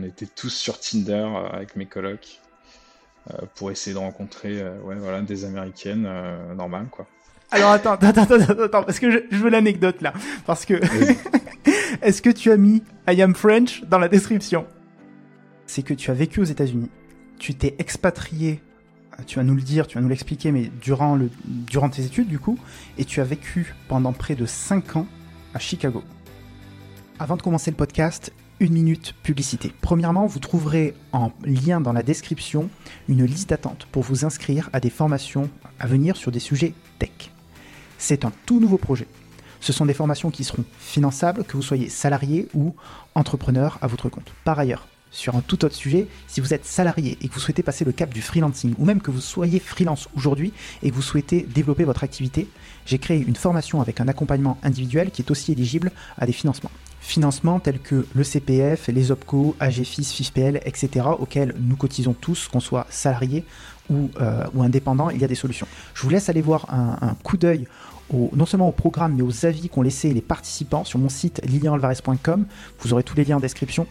on était tous sur Tinder avec mes colocs pour essayer de rencontrer ouais, voilà, des Américaines normales, quoi. Alors attends, attends, attends, attends, parce que je, je veux l'anecdote là. Parce que est-ce que tu as mis I am French dans la description? C'est que tu as vécu aux États-Unis, tu t'es expatrié, tu vas nous le dire, tu vas nous l'expliquer, mais durant, le, durant tes études du coup, et tu as vécu pendant près de 5 ans à Chicago. Avant de commencer le podcast, une minute publicité. Premièrement, vous trouverez en lien dans la description une liste d'attente pour vous inscrire à des formations à venir sur des sujets tech. C'est un tout nouveau projet. Ce sont des formations qui seront finançables, que vous soyez salarié ou entrepreneur à votre compte. Par ailleurs, sur un tout autre sujet, si vous êtes salarié et que vous souhaitez passer le cap du freelancing, ou même que vous soyez freelance aujourd'hui et que vous souhaitez développer votre activité, j'ai créé une formation avec un accompagnement individuel qui est aussi éligible à des financements. Financements tels que le CPF, les OPCO, AGFIS, FIFPL, etc., auxquels nous cotisons tous, qu'on soit salarié ou, euh, ou indépendant, il y a des solutions. Je vous laisse aller voir un, un coup d'œil non seulement au programme, mais aux avis qu'ont laissé les participants sur mon site lilianalvarez.com. Vous aurez tous les liens en description.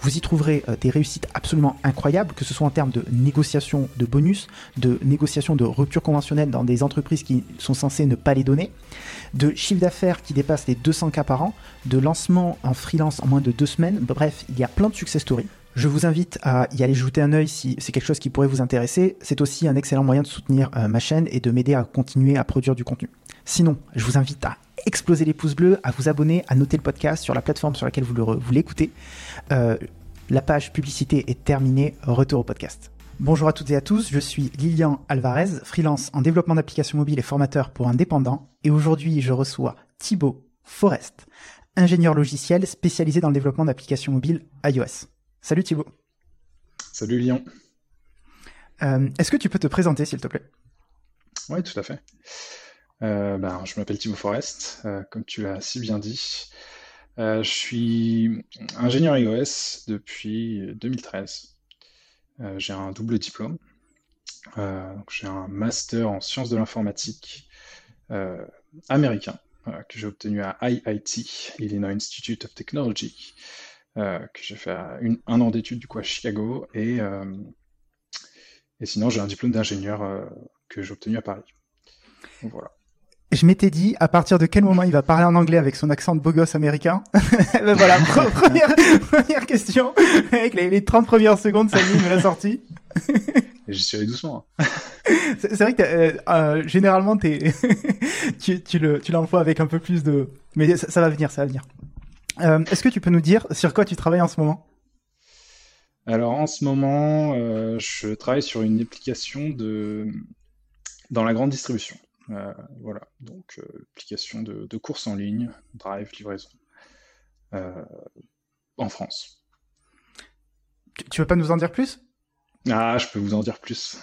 Vous y trouverez euh, des réussites absolument incroyables, que ce soit en termes de négociation de bonus, de négociation de rupture conventionnelle dans des entreprises qui sont censées ne pas les donner, de chiffre d'affaires qui dépasse les 200 cas par an, de lancement en freelance en moins de deux semaines. Bref, il y a plein de success stories. Je vous invite à y aller jeter un œil si c'est quelque chose qui pourrait vous intéresser. C'est aussi un excellent moyen de soutenir euh, ma chaîne et de m'aider à continuer à produire du contenu. Sinon, je vous invite à exploser les pouces bleus, à vous abonner, à noter le podcast sur la plateforme sur laquelle vous l'écoutez. Euh, la page publicité est terminée. Retour au podcast. Bonjour à toutes et à tous, je suis Lilian Alvarez, freelance en développement d'applications mobiles et formateur pour indépendants. Et aujourd'hui, je reçois Thibaut Forest, ingénieur logiciel spécialisé dans le développement d'applications mobiles iOS. Salut Thibaut. Salut Lilian. Euh, est-ce que tu peux te présenter, s'il te plaît? Oui, tout à fait. Euh, ben, je m'appelle Thibaut Forest, euh, comme tu l'as si bien dit. Je suis ingénieur iOS depuis 2013. J'ai un double diplôme. j'ai un master en sciences de l'informatique américain que j'ai obtenu à IIT, Illinois Institute of Technology, que j'ai fait un an d'études du coup à Chicago et sinon j'ai un diplôme d'ingénieur que j'ai obtenu à Paris. voilà je m'étais dit à partir de quel moment il va parler en anglais avec son accent de beau gosse américain. ben voilà, première, première question. Avec les, 30 premières secondes, ça me l'a sortie. J'y suis allé doucement. Hein. C'est vrai que euh, euh, généralement es tu, tu le tu l'emploies avec un peu plus de mais ça, va venir, ça va venir. Euh, Est-ce que tu peux nous dire sur quoi tu travailles en ce moment? Alors en ce moment, euh, je travaille sur une application de dans la grande distribution. Euh, voilà, donc euh, application de, de, course en ligne, drive, livraison, euh, en France. Tu, veux pas nous en dire plus? Ah, je peux vous en dire plus.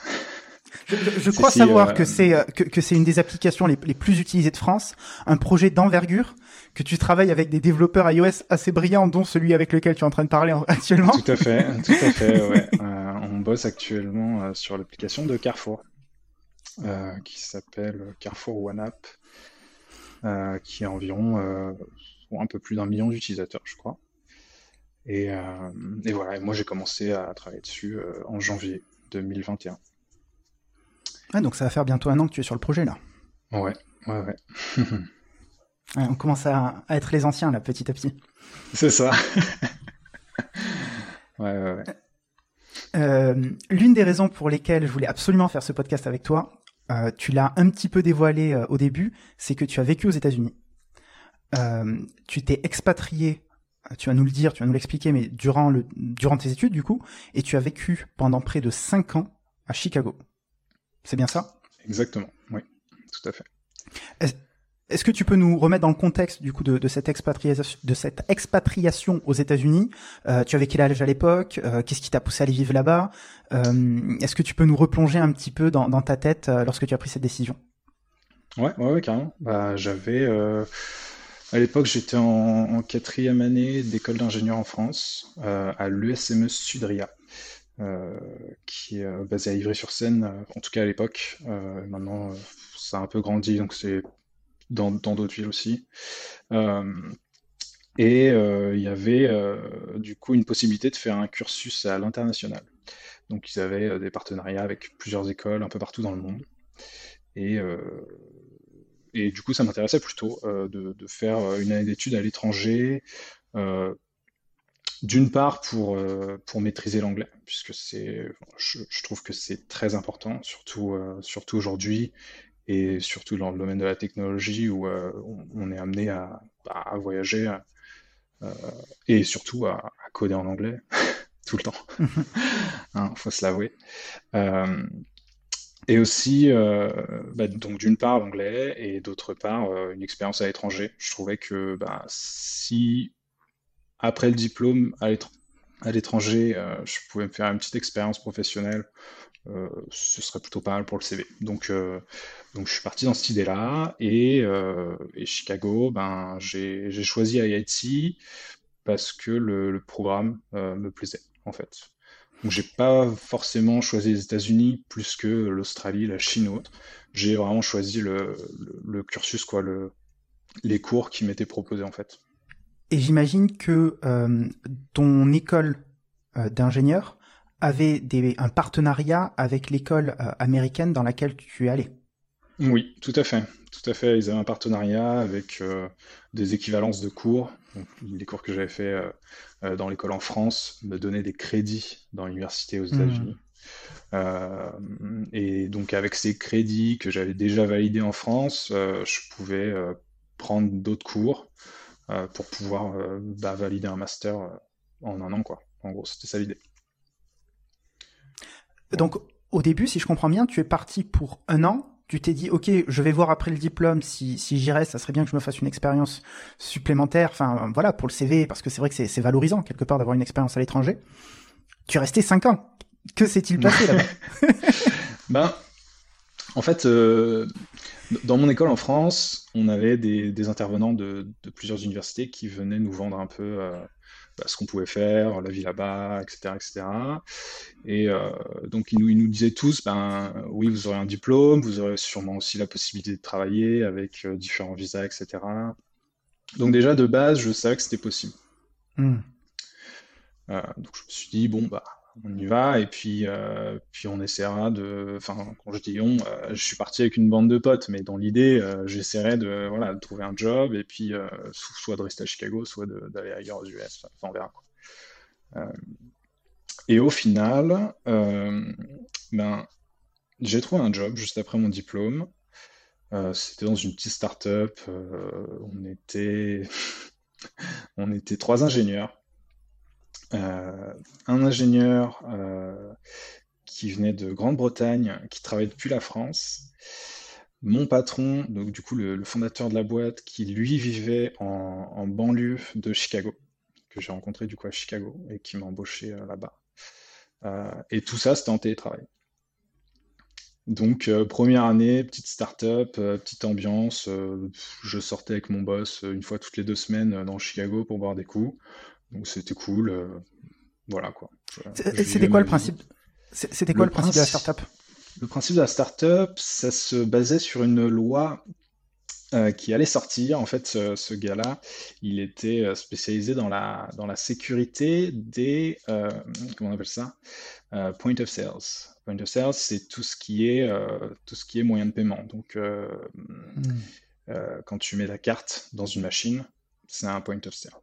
Je, crois savoir que c'est que, c'est une des applications les, plus utilisées de France, un projet d'envergure que tu travailles avec des développeurs iOS assez brillants, dont celui avec lequel tu es en train de parler actuellement. Tout à fait, tout à fait. Ouais. on bosse actuellement sur l'application de Carrefour. Euh, qui s'appelle Carrefour One App, euh, qui a environ euh, un peu plus d'un million d'utilisateurs, je crois. Et, voilà, moi j'ai commencé à travailler dessus en janvier 2021. Ah, donc ça va faire bientôt un an que tu es sur le projet là. Ouais, ouais, ouais. on commence à, être les anciens là, petit à petit. C'est ça. ouais, ouais, ouais. L'une des raisons pour lesquelles je voulais absolument faire ce podcast avec toi, euh, tu l'as un petit peu dévoilé euh, au début, c'est que tu as vécu aux États-Unis. Euh, tu t'es expatrié, tu vas nous le dire, tu vas nous l'expliquer, mais durant, le, durant tes études du coup, et tu as vécu pendant près de 5 ans à Chicago. C'est bien ça? Exactement, oui, tout à fait. Est-ce que tu peux nous remettre dans le contexte du coup de, cette expatriation, aux États-Unis? Euh, Tu avais quel âge à l'époque? Euh, Qu'est-ce qui t'a poussé à aller vivre là-bas? Euh, Est-ce que tu peux nous replonger un petit peu dans, ta tête lorsque tu as pris cette décision? Ouais, ouais, carrément. Bah, j'avais à l'époque, j'étais en, quatrième année d'école d'ingénieur en France à l'ESME Sudria. qui est basé à Ivry-sur-Seine, en tout cas à l'époque. maintenant, ça a un peu grandi, donc c'est dans d'autres villes aussi. Euh, Et il y avait du coup une possibilité de faire un cursus à l'international. Donc ils avaient des partenariats avec plusieurs écoles un peu partout dans le monde. Et, et du coup, ça m'intéressait plutôt de, de, faire une année d'études à l'étranger, d'une part pour, euh, pour maîtriser l'anglais, puisque c'est, je, je, trouve que c'est très important, surtout, euh, surtout aujourd'hui, et surtout dans le domaine de la technologie où euh, on, est amené à, à voyager et surtout à, à, coder en anglais tout le temps. Il hein, faut se l'avouer. et aussi, bah, donc d'une part l'anglais et d'autre part une expérience à l'étranger. Je trouvais que bah, si après le diplôme à l'étranger, euh, je pouvais me faire une petite expérience professionnelle. Euh, ce serait plutôt pas mal pour le CV. Donc, euh, donc je suis parti dans cette idée-là. Et, Chicago, ben, j'ai choisi IIT parce que le, programme me plaisait, en fait. Donc j'ai pas forcément choisi les États-Unis plus que l'Australie, la Chine ou autre. J'ai vraiment choisi le, le, cursus, quoi, le, les cours qui m'étaient proposés, en fait. Et j'imagine que euh, ton école euh, d'ingénieur avait des, un partenariat avec l'école euh, américaine dans laquelle tu es allé. Oui, tout à fait. Tout à fait. Ils avaient un partenariat avec des équivalences de cours. les cours que j'avais fait dans l'école en France me donnaient des crédits dans l'université aux États-Unis. Mmh. et donc avec ces crédits que j'avais déjà validés en France, je pouvais prendre d'autres cours euh, pour pouvoir euh, bah, valider un master euh, en un an, quoi. En gros, c'était ça l'idée. Donc, au début, si je comprends bien, tu es parti pour un an. Tu t'es dit, ok, je vais voir après le diplôme si, si j'y reste, ça serait bien que je me fasse une expérience supplémentaire. Enfin, voilà, pour le CV, parce que c'est vrai que c'est valorisant quelque part d'avoir une expérience à l'étranger. Tu es resté cinq ans. Que s'est-il passé là-bas? Ben, en fait, dans mon école en France, on avait des, intervenants de, plusieurs universités qui venaient nous vendre un peu euh, bah, ce qu'on pouvait faire, la vie là-bas, etc., etc. Et euh, donc ils nous, disaient tous, ben oui, vous aurez un diplôme, vous aurez sûrement aussi la possibilité de travailler avec euh, différents visas, etc. Donc déjà de base, je savais que c'était possible. Hmm. donc je me suis dit bon bah on y va et puis euh, puis on essaiera de enfin quand je dis on euh, je suis parti avec une bande de potes mais dans l'idée euh, j'essaierai de voilà trouver un job et puis soit de rester à Chicago soit d'aller ailleurs aux US enfin on verra et au final ben j'ai trouvé un job juste après mon diplôme. C'était dans une petite start-up on était on était trois ingénieurs un ingénieur euh, qui venait de Grande-Bretagne, qui travaillait depuis la France, mon patron, donc du coup le, fondateur de la boîte, qui lui vivait en, banlieue de Chicago, que j'ai rencontré du coup à Chicago et qui m'a embauché euh, là-bas. et tout ça, c'était en télétravail. Donc première année, petite start-up, petite ambiance. je sortais avec mon boss une fois toutes les deux semaines dans Chicago pour boire des coups. Donc c'était cool. Euh, voilà quoi. C'était quoi le principe? C'était quoi le, principe, de la startup? Le principe de la startup, ça se basait sur une loi euh, qui allait sortir. En fait, ce, gars-là, il était euh, spécialisé dans la, dans la sécurité des, comment on appelle ça, point of sales. Point of sales, c'est tout ce qui est tout ce qui est moyen de paiement. Donc, hmm. quand tu mets la carte dans une machine, c'est un point of sale.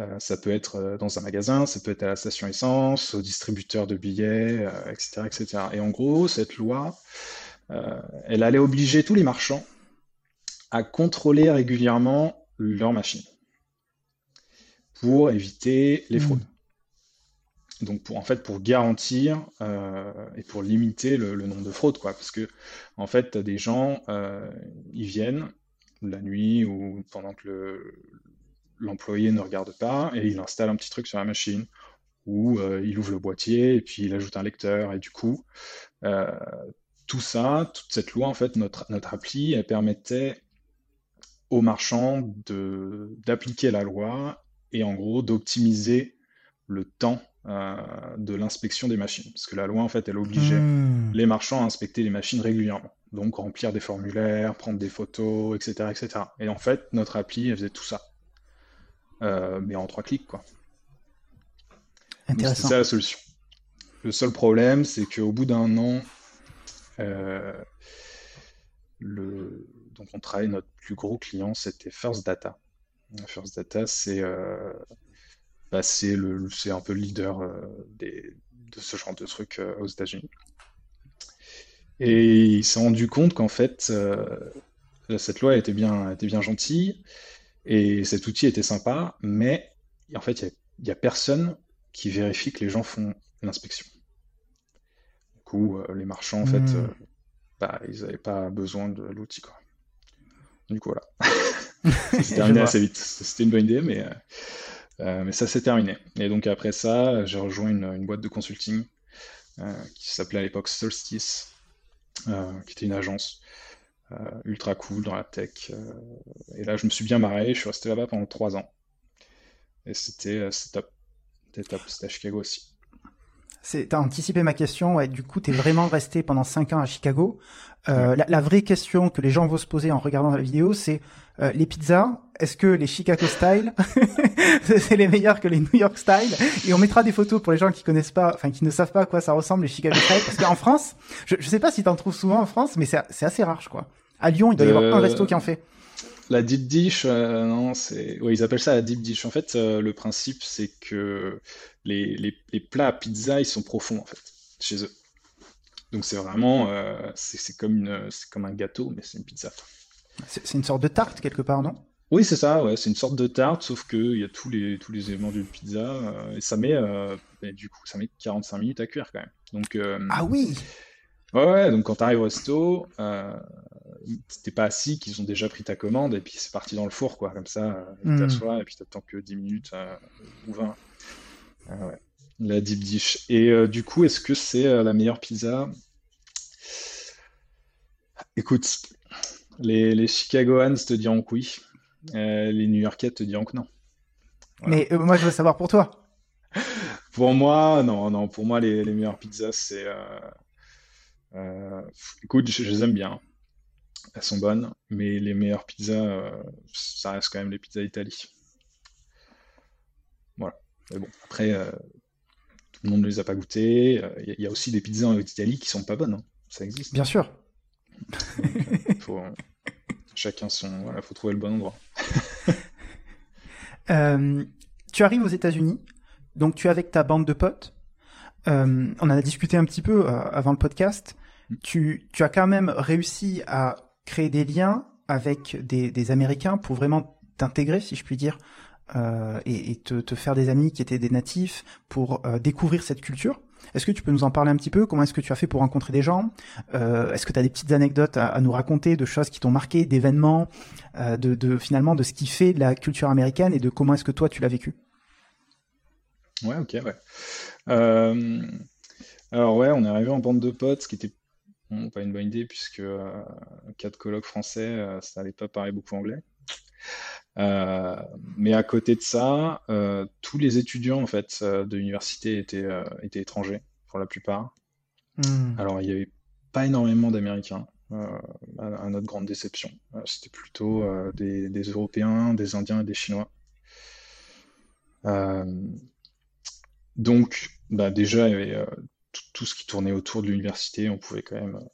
Euh, ça peut être euh, dans un magasin, ça peut être à la station essence, au distributeur de billets, etc., euh, etc. Et en gros, cette loi, elle allait obliger tous les marchands à contrôler régulièrement leurs machines pour éviter les fraudes. Hmm. Donc pour en fait pour garantir et pour limiter le, nombre de fraudes quoi, parce que en fait as des gens ils viennent la nuit ou pendant que le, l'employé ne regarde pas et il installe un petit truc sur la machine ou euh, il ouvre le boîtier et puis il ajoute un lecteur et du coup euh, tout ça, toute cette loi en fait notre, notre appli elle permettait aux marchands de d'appliquer la loi et en gros d'optimiser le temps euh, de l'inspection des machines parce que la loi en fait elle obligeait hmm. les marchands à inspecter les machines régulièrement donc remplir des formulaires, prendre des photos, etc., etc. Et en fait, notre appli, elle faisait tout ça. Mais en trois clics, quoi. Intéressant. C'est ça la solution. Le seul problème, c'est qu'au bout d'un an, le... donc on travaille, notre plus gros client, c'était First Data. First Data, c'est bah, c'est un peu le leader des, de ce genre de trucs aux États-Unis. Et il s'est rendu compte qu'en fait, cette loi était bien, était bien gentille et cet outil était sympa, mais en fait, il n'y a, personne qui vérifie que les gens font l'inspection. Du coup, euh, les marchands, en fait, hmm. euh, bah, ils n'avaient pas besoin de l'outil. Du coup, voilà. c'est terminé assez vite. C'était une bonne idée, mais, euh, mais ça s'est terminé. Et donc après ça, j'ai rejoint une, boîte de consulting qui s'appelait à l'époque Solstice, qui était une agence ultra cool dans la tech. et là, je me suis bien marré. Je suis resté là-bas pendant trois ans. Et c'était top. C'était top. C'était à Chicago aussi. T'as anticipé ma question. Ouais, du coup, t'es vraiment resté pendant 5 ans à Chicago. Euh, la, vraie question que les gens vont se poser en regardant la vidéo, c'est euh, les pizzas. Est-ce que les Chicago style, c'est les meilleurs que les New York style? Et on mettra des photos pour les gens qui connaissent pas, enfin qui ne savent pas à quoi ça ressemble les Chicago style, parce qu'en France, je, je sais pas si t'en trouves souvent en France, mais c'est assez rare, je crois. À Lyon, il doit y avoir un euh, resto qui en fait. La deep dish, euh, non, c'est, ouais, ils appellent ça la deep dish. En fait, euh, le principe, c'est que les, les, les, plats à pizza, ils sont profonds en fait chez eux. Donc c'est vraiment, euh, c'est comme une, comme un gâteau, mais c'est une pizza. C'est une sorte de tarte quelque part, non? Oui, c'est ça. Ouais, c'est une sorte de tarte, sauf qu'il y a tous les tous les éléments d'une pizza et ça met, du coup, ça met 45 minutes à cuire quand même. Donc ah oui. Ouais, ouais, donc quand tu arrives au resto, euh, t'es pas assis, qu'ils ont déjà pris ta commande, et puis c'est parti dans le four, quoi, comme ça, euh, tu hmm. t'assois, et puis t'attends que 10 minutes euh, ou 20. Ah ouais. La deep dish. Et euh, du coup, est-ce que c'est la meilleure pizza? Écoute, les, les Chicagoans te diront que oui, les New Yorkais te diront que non. Mais moi, je veux savoir pour toi. pour moi, non, non, pour moi, les, les meilleures pizzas, c'est euh, écoute, je, les aime bien. Elles sont bonnes, mais les meilleures pizzas, euh, ça reste quand même les pizzas Italie. Voilà. Mais bon, après, euh, tout le monde ne les a pas goûtées. Il y, a aussi des pizzas en Italie qui sont pas bonnes. Hein. Ça existe. Bien sûr. faut, chacun son. Voilà, faut trouver le bon endroit. tu arrives aux États-Unis, donc tu es avec ta bande de potes. on en a discuté un petit peu avant le podcast tu, tu as quand même réussi à créer des liens avec des, Américains pour vraiment t'intégrer, si je puis dire, euh, et, te, faire des amis qui étaient des natifs pour euh, découvrir cette culture. Est-ce que tu peux nous en parler un petit peu? Comment est-ce que tu as fait pour rencontrer des gens? Euh, Est-ce que tu as des petites anecdotes à, nous raconter de choses qui t'ont marqué, d'événements, de, finalement de ce qui fait la culture américaine et de comment est-ce que toi tu l'as vécu? Ouais, ok, ouais. Alors ouais, on est arrivé en bande de potes, ce qui était pas une bonne idée, puisque euh, quatre colloques français, euh, ça n'allait pas parler beaucoup anglais. Euh, mais à côté de ça, tous les étudiants en fait de l'université étaient, étaient étrangers pour la plupart. Hmm. Alors il n'y avait pas énormément d'Américains, à, notre grande déception. C'était plutôt des, des, Européens, des Indiens et des Chinois. donc bah, déjà il y avait tout, ce qui tournait autour de l'université, on pouvait quand même euh,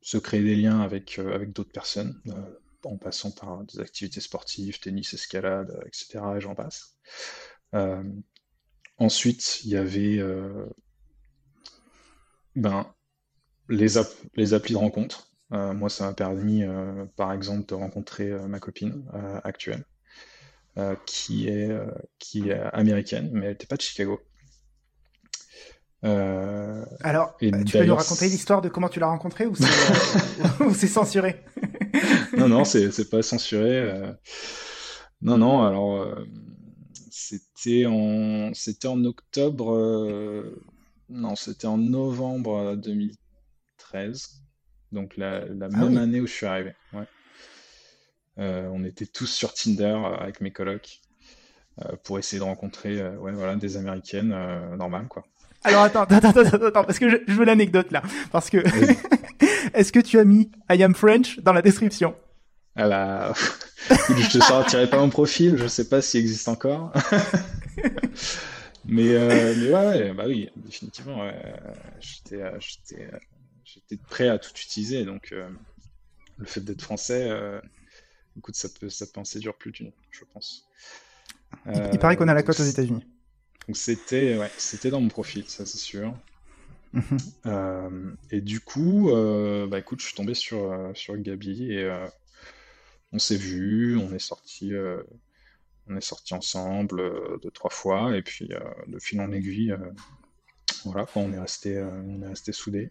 se créer des liens avec, euh, d'autres personnes, euh, en passant par des activités sportives, tennis, escalade, etc. Et j'en passe. ensuite, il y avait ben, les, applis de rencontre. moi, ça m'a permis, par exemple, de rencontrer ma copine actuelle, qui est américaine, mais elle n'était pas de Chicago. Euh, Alors, tu peux nous raconter l'histoire de comment tu l'as rencontré ou c'est censuré Non, non, c'est pas censuré. Euh. Non, non, alors euh, c'était en, c'était en octobre, non, c'était en novembre 2013, donc la, la ah même année où je suis arrivé. Ouais. on était tous sur Tinder avec mes colocs pour essayer de rencontrer ouais, voilà, des Américaines normales, quoi. Alors attends, attends, attends, attends, parce que je, veux l'anecdote là. Parce que est-ce que tu as mis I am French dans la description? La... je te sortirai pas mon profil, je sais pas s'il existe encore. mais, euh, mais ouais, bah oui, définitivement, j'étais, j'étais, prêt à tout utiliser. Donc, le fait d'être français, écoute, ça peut, ça peut en séduire plus d'une, je pense. Il, paraît qu'on a la cote aux États-Unis. Donc c'était, ouais, c'était dans mon profil, ça c'est sûr. Mhm. Euh, et du coup, euh, bah écoute, je suis tombé sur, euh, sur Gabi et on s'est vu, on est sorti, on est sorti ensemble deux trois fois et puis de fil en aiguille, voilà, on est resté, on est resté soudés.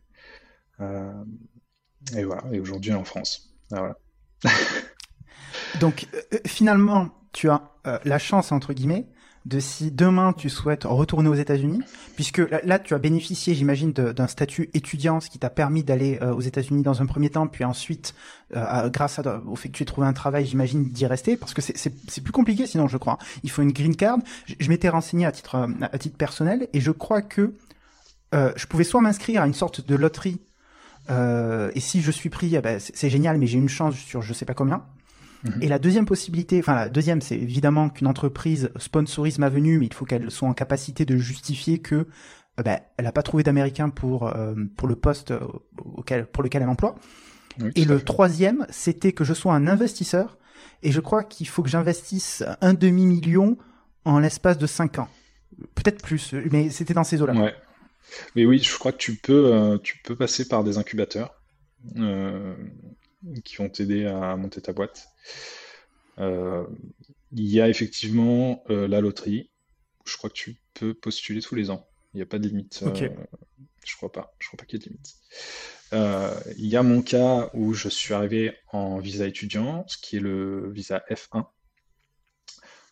et voilà, et aujourd'hui en France. Ah, voilà. Donc finalement, tu as la chance entre guillemets de si demain tu souhaites retourner aux États-Unis, puisque là, tu as bénéficié, j'imagine, d'un statut étudiant, ce qui t'a permis d'aller euh, aux États-Unis dans un premier temps, puis ensuite, euh, grâce au fait que tu aies trouvé un travail, j'imagine, d'y rester, parce que c'est plus compliqué sinon, je crois. Il faut une green card. Je, m'étais renseigné à titre, à titre personnel, et je crois que euh, je pouvais soit m'inscrire à une sorte de loterie, et si je suis pris, eh ben, c'est génial, mais j'ai une chance sur je sais pas combien. Et la deuxième possibilité, enfin la deuxième, c'est évidemment qu'une entreprise sponsorise ma venue, mais il faut qu'elle soit en capacité de justifier que euh, ben, elle n'a pas trouvé d'américain pour euh, pour le poste euh, auquel pour lequel elle emploie. et le troisième, c'était que je sois un investisseur, et je crois qu'il faut que j'investisse un demi million en l'espace de cinq ans, peut-être plus, mais c'était dans ces eaux-là. Ouais. Mais oui, je crois que tu peux tu peux passer par des incubateurs qui vont t'aider à monter ta boîte. Euh, il y a effectivement euh, la loterie. Je crois que tu peux postuler tous les ans. Il n'y a pas de limite. Euh, je crois pas. Je crois pas qu'il y ait de limite. il y a mon cas où je suis arrivé en visa étudiant, ce qui est le visa F1.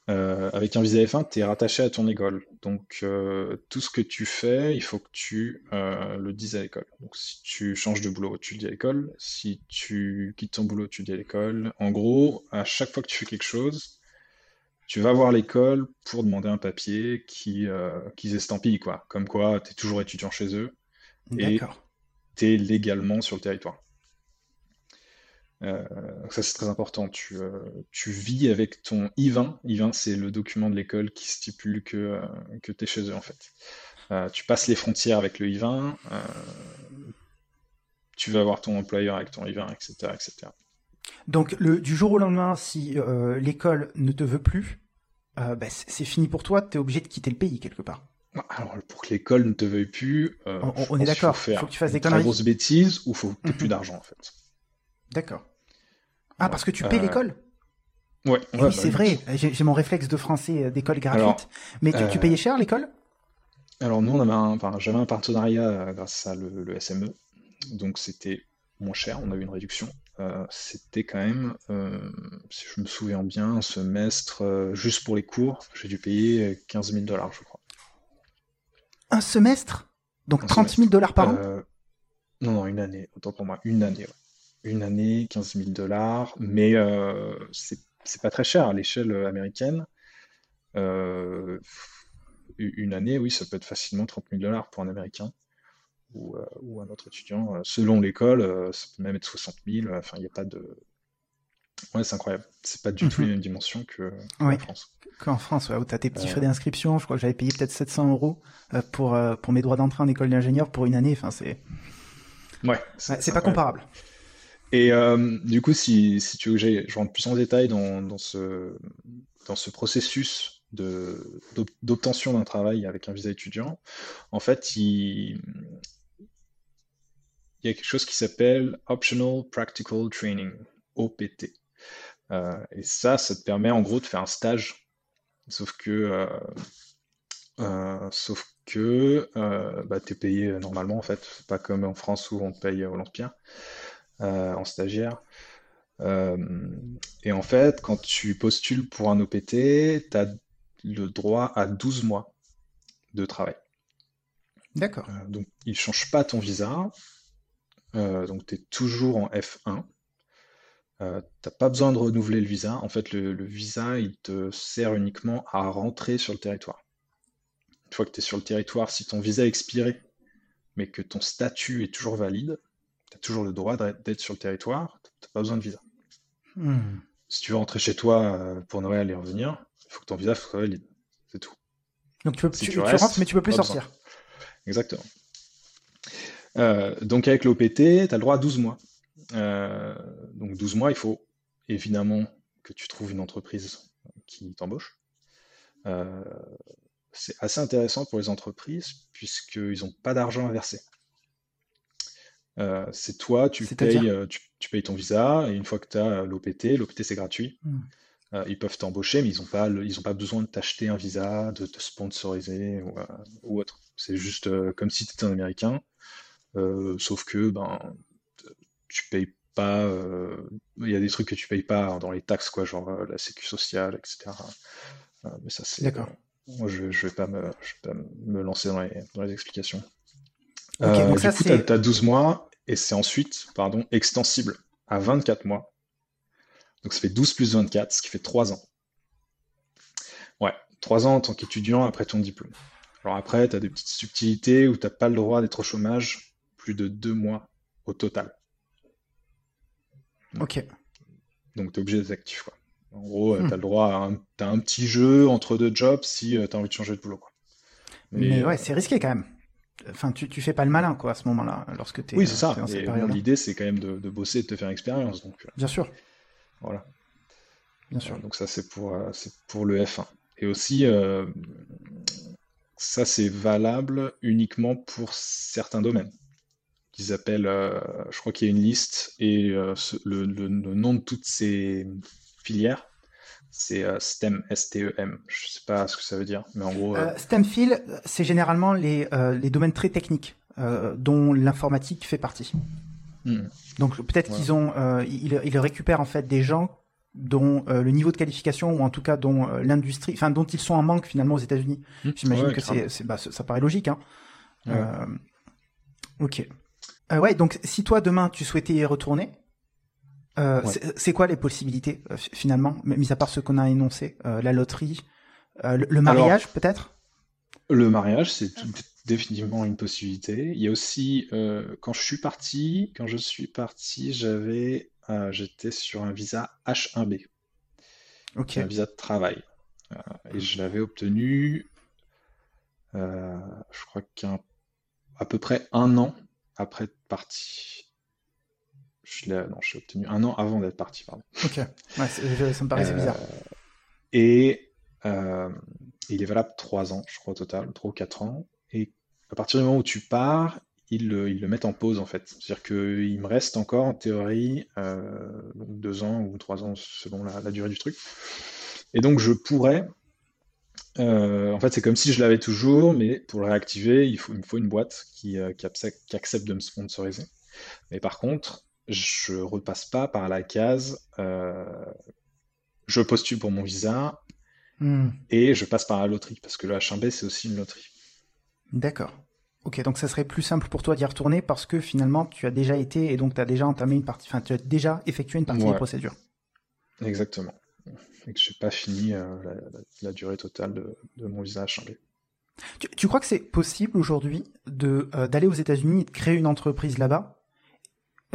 Euh, avec un visa F1, tu es rattaché à ton école. Donc, euh, tout ce que tu fais, il faut que tu euh, le dises à l'école. Donc, si tu changes de boulot, tu le dis à l'école. Si tu quittes ton boulot, tu le dis à l'école. En gros, à chaque fois que tu fais quelque chose, tu vas voir l'école pour demander un papier qui, qu'ils estampillent, quoi. Comme quoi, tu es toujours étudiant chez eux. Et tu es légalement sur le territoire. Euh, ça c'est très important. Tu, euh, tu, vis avec ton I-20. I-20 c'est le document de l'école qui stipule que, euh, que tu es chez eux en fait. tu passes les frontières avec le I-20, tu vas voir ton employeur avec ton I-20, etc., etc. Donc le, du jour au lendemain, si l'école ne te veut plus, bah, c'est fini pour toi, tu es obligé de quitter le pays quelque part. Alors, pour que l'école ne te veuille plus, on, est d'accord. Il faut que tu fasses des conneries. grosse bêtise ou faut que tu plus mhm. d'argent en fait. D'accord. Ah, parce que tu payes euh, l'école Ouais. oui, bah c'est vrai. J'ai mon réflexe de français euh, d'école gratuite. Mais tu, tu, euh, payais cher l'école? Alors nous, on avait j'avais un partenariat grâce à le, SME, donc c'était moins cher. On a eu une réduction. c'était quand même, si je me souviens bien, un semestre juste pour les cours, j'ai dû payer 15 000 dollars, je crois. Un semestre? Donc 30 000 dollars par an? Non, non, une année. Autant pour moi, une année. Ouais une année, 15 000 dollars, mais euh, c'est pas très cher à l'échelle américaine. Euh, une année, oui, ça peut être facilement 30 000 dollars pour un Américain ou, euh, ou un autre étudiant. Selon l'école, ça peut même être 60 000. Enfin, il n'y a pas de. Ouais, c'est incroyable. C'est pas du tout mhm. la même dimension que en France. Qu'en France, où tu as tes petits frais d'inscription. Je crois que j'avais payé peut-être 700 euros pour, pour mes droits d'entrée en école d'ingénieur pour une année. Enfin, c'est. Ouais. C'est pas comparable. Et euh, du coup, si, tu veux que je rentre plus en détail dans, ce, processus d'obtention d'un travail avec un visa étudiant, en fait, il, y a quelque chose qui s'appelle Optional Practical Training, OPT. Euh, et ça, ça te permet en gros de faire un stage. Sauf que, euh sauf que bah, tu es payé normalement en fait, pas comme en France où on te paye au lance-pierre. Euh, en stagiaire. Euh, et en fait, quand tu postules pour un OPT, tu as le droit à 12 mois de travail. D'accord. Euh, donc, il ne change pas ton visa. donc, tu es toujours en F1. tu n'as pas besoin de renouveler le visa. En fait, le, visa, il te sert uniquement à rentrer sur le territoire. Une fois que tu es sur le territoire, si ton visa est expiré, mais que ton statut est toujours valide, tu as toujours le droit d'être sur le territoire, tu n'as pas besoin de visa. Hmm. Si tu veux rentrer chez toi pour Noël et revenir, il faut que ton visa soit valide. C'est tout. Donc tu, peux, tu, rentres, mais tu peux plus sortir. Exactement. donc avec l'OPT, tu as le droit à 12 mois. donc 12 mois, il faut évidemment que tu trouves une entreprise qui t'embauche. Euh, c'est assez intéressant pour les entreprises puisqu'ils n'ont pas d'argent à verser. Euh, c'est toi, tu payes, euh, tu, payes ton visa et une fois que tu as l'OPT, l'OPT c'est gratuit. Hmm. ils peuvent t'embaucher, mais ils n'ont pas, ils pas besoin de t'acheter un visa, de te sponsoriser ou, autre. C'est juste comme si tu étais un Américain, sauf que ben, tu payes pas. Il y a des trucs que tu payes pas dans les taxes, quoi, genre la sécu sociale, etc. mais ça, c'est. D'accord. Moi, je ne vais, pas me, me lancer dans les, dans les explications. Euh, du coup, tu as, 12 mois et c'est ensuite pardon, extensible à 24 mois. Donc ça fait 12 plus 24, ce qui fait 3 ans. Ouais, 3 ans en tant qu'étudiant après ton diplôme. Alors après, tu as des petites subtilités où tu n'as pas le droit d'être au chômage plus de 2 mois au total. Ok. Donc tu es obligé d'être actif. Quoi. En gros, euh, tu as le droit à un, as un petit jeu entre deux jobs si euh, tu as envie de changer de boulot. Quoi. Mais, ouais, c'est risqué quand même. Enfin, tu, tu fais pas le malin quoi à ce moment-là, lorsque tu es. Oui, c'est ça. L'idée, c'est quand même de, bosser et de te faire expérience. Donc, euh, Bien sûr. Voilà. Bien sûr. donc ça, c'est pour, pour le F1. Et aussi, ça, c'est valable uniquement pour certains domaines qu'ils appellent, je crois qu'il y a une liste, et le, le, nom de toutes ces filière. C'est euh, STEM, S-T-E-M. Je sais pas ce que ça veut dire, mais en gros. Euh, euh, STEM fil, c'est généralement les, les domaines très techniques dont l'informatique fait partie. Hmm. Donc peut-être qu'ils ont, ils, récupèrent en fait des gens dont le niveau de qualification ou en tout cas dont l'industrie, enfin dont ils sont en manque finalement aux États-Unis. Hmm. J'imagine que c'est, bah, ça paraît logique. Hein. ok. ouais, donc si toi demain tu souhaitais y retourner, euh, c'est quoi les possibilités euh, finalement, mis à part ce qu'on a énoncé, euh, la loterie, le, mariage peut-être? Le mariage, c'est définitivement une possibilité. Il y a aussi, quand je suis parti, quand je suis parti, j'avais, j'étais sur un visa H1B, ok. Un visa de travail, et je l'avais obtenu, je crois qu'à peu près un an après être parti. Je l'ai, non, je obtenu un an avant d'être parti. Pardon. Ok, ouais, ça me paraissait bizarre. Euh, et euh, il est valable 3 ans, je crois, au total, 3 ou 4 ans. Et à partir du moment où tu pars, ils le, ils le mettent en pause, en fait. C'est-à-dire qu'il me reste encore, en théorie, euh, 2 ans ou 3 ans selon la, durée du truc. Et donc, je pourrais. Euh, en fait, c'est comme si je l'avais toujours, mais pour le réactiver, il, faut, il me faut une boîte qui, qui, accepte, qui accepte de me sponsoriser. Mais par contre, je repasse pas par la case euh, je postule pour mon visa hmm. et je passe par la loterie parce que le H1B c'est aussi une loterie. D'accord. Ok, donc ça serait plus simple pour toi d'y retourner parce que finalement tu as déjà été et donc tu as déjà entamé une partie, enfin tu as déjà effectué une partie des procédures. Exactement. Et que je n'ai pas fini euh, la, durée totale de, mon visa H1B. Tu, crois que c'est possible aujourd'hui de euh, d'aller aux États-Unis et de créer une entreprise là-bas?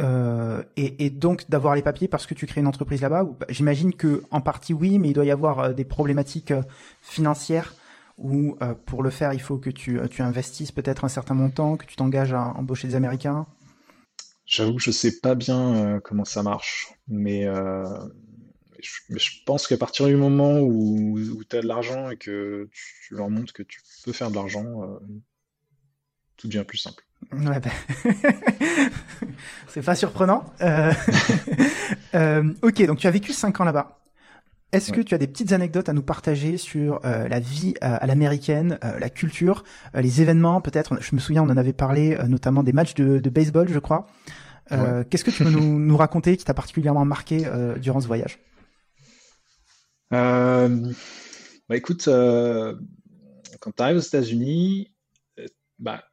Euh, et, donc d'avoir les papiers parce que tu crées une entreprise là-bas. J'imagine que en partie oui, mais il doit y avoir euh, des problématiques euh, financières où pour le faire il faut que tu, tu investisses peut-être un certain montant, que tu t'engages à embaucher des Américains? J'avoue que je sais pas bien comment ça marche, mais, je, pense qu'à partir du moment où, tu as de l'argent et que tu leur montres que tu peux faire de l'argent, tout devient plus simple. Ouais, ben... c'est pas surprenant. Euh, euh... ok, donc tu as vécu 5 ans là-bas. Est-ce que tu as des petites anecdotes à nous partager sur euh, la vie à l'américaine, la culture, les événements peut-être? Je me souviens, on en avait parlé, notamment des matchs de, de baseball, je crois. Qu'est-ce que tu peux nous, nous raconter qui t'a particulièrement marqué durant ce voyage? Bah écoute, quand tu arrives aux États-Unis, bah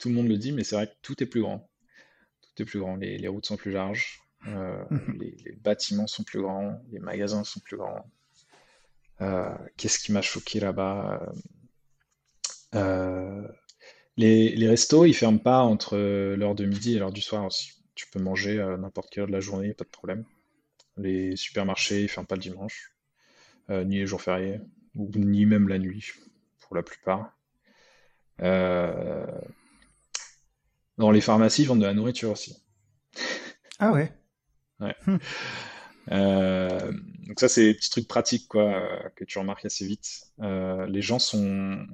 tout le monde le dit, mais c'est vrai que tout est plus grand. Tout est plus grand. Les, routes sont plus larges, euh, mhm. les, bâtiments sont plus grands, les magasins sont plus grands. Euh, qu'est-ce qui m'a choqué là-bas euh, les, restos, ils ferment pas entre l'heure de midi et l'heure du soir aussi. Tu peux manger n'importe quelle heure de la journée, pas de problème. Les supermarchés, ils ferment pas le dimanche, ni les jours fériés, ou ni même la nuit, pour la plupart. Dans les pharmacies, ils vendent de la nourriture aussi. Ah ouais Ouais. Hmm. Euh, donc ça, c'est des petits trucs pratiques quoi, que tu remarques assez vite. Euh, les gens sont,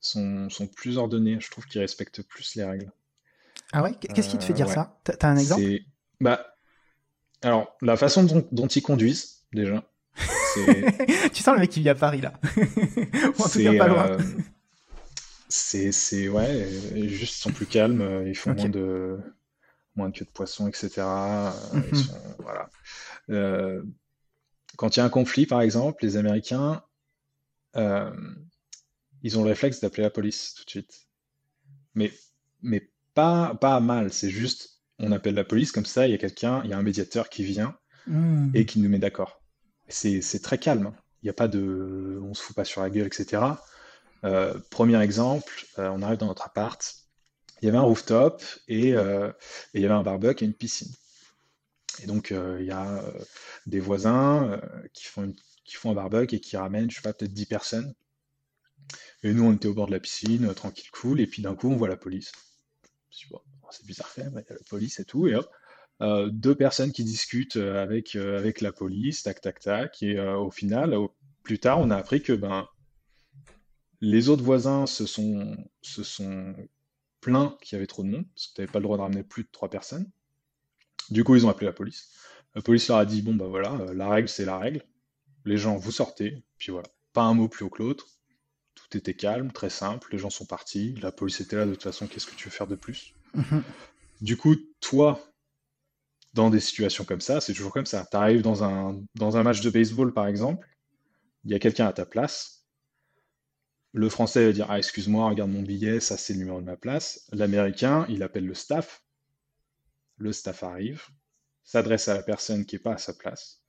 sont, sont, plus ordonnés. Je trouve qu'ils respectent plus les règles. Ah ouais? Qu'est-ce qui te fait dire euh, ça? T'as un exemple? bah, Alors, la façon dont, ils conduisent, déjà. tu sens le mec qui vit à Paris, là. Ou en tout cas, pas loin. C'est, ouais, juste ils sont plus calmes, ils font moins de moins de queue de poisson, etc. Mhm. voilà. Euh, quand il y a un conflit, par exemple, les Américains, euh, ils ont le réflexe d'appeler la police tout de suite. Mais, mais pas, pas mal, c'est juste, on appelle la police, comme ça, il y a quelqu'un, il y a un médiateur qui vient mhm. et qui nous met d'accord. C'est très calme. Il n'y a pas de. On se fout pas sur la gueule, etc. Euh, premier exemple, on arrive dans notre appart, il y avait un rooftop et, et il y avait un barbecue et une piscine. Et donc, euh, il y a euh, des voisins euh, qui, font un barbecue et qui ramènent, je sais pas, peut-être 10 personnes. Et nous, on était au bord de la piscine, tranquille, cool, et puis d'un coup, on voit la police. c'est bizarre quand il y a la police et tout, et hop, deux personnes qui discutent avec, avec la police, tac, tac, tac, et au final, plus tard, on a appris que ben, les autres voisins se sont, se sont plaints qu'il y avait trop de monde, parce que tu n'avais pas le droit de ramener plus de trois personnes. Du coup, ils ont appelé la police. La police leur a dit bon, bah voilà, euh, la règle, c'est la règle. Les gens, vous sortez. Puis voilà, pas un mot plus haut que l'autre. Tout était calme, très simple. Les gens sont partis. La police était là. De toute façon, qu'est-ce que tu veux faire de plus? Mhm. Du coup, toi, dans des situations comme ça, c'est toujours comme ça. Tu arrives dans un, dans un match de baseball, par exemple, il y a quelqu'un à ta place. Le français va dire Ah, excuse-moi, regarde mon billet, ça c'est le numéro de ma place. L'américain, il appelle le staff le staff arrive, s'adresse à la personne qui n'est pas à sa place,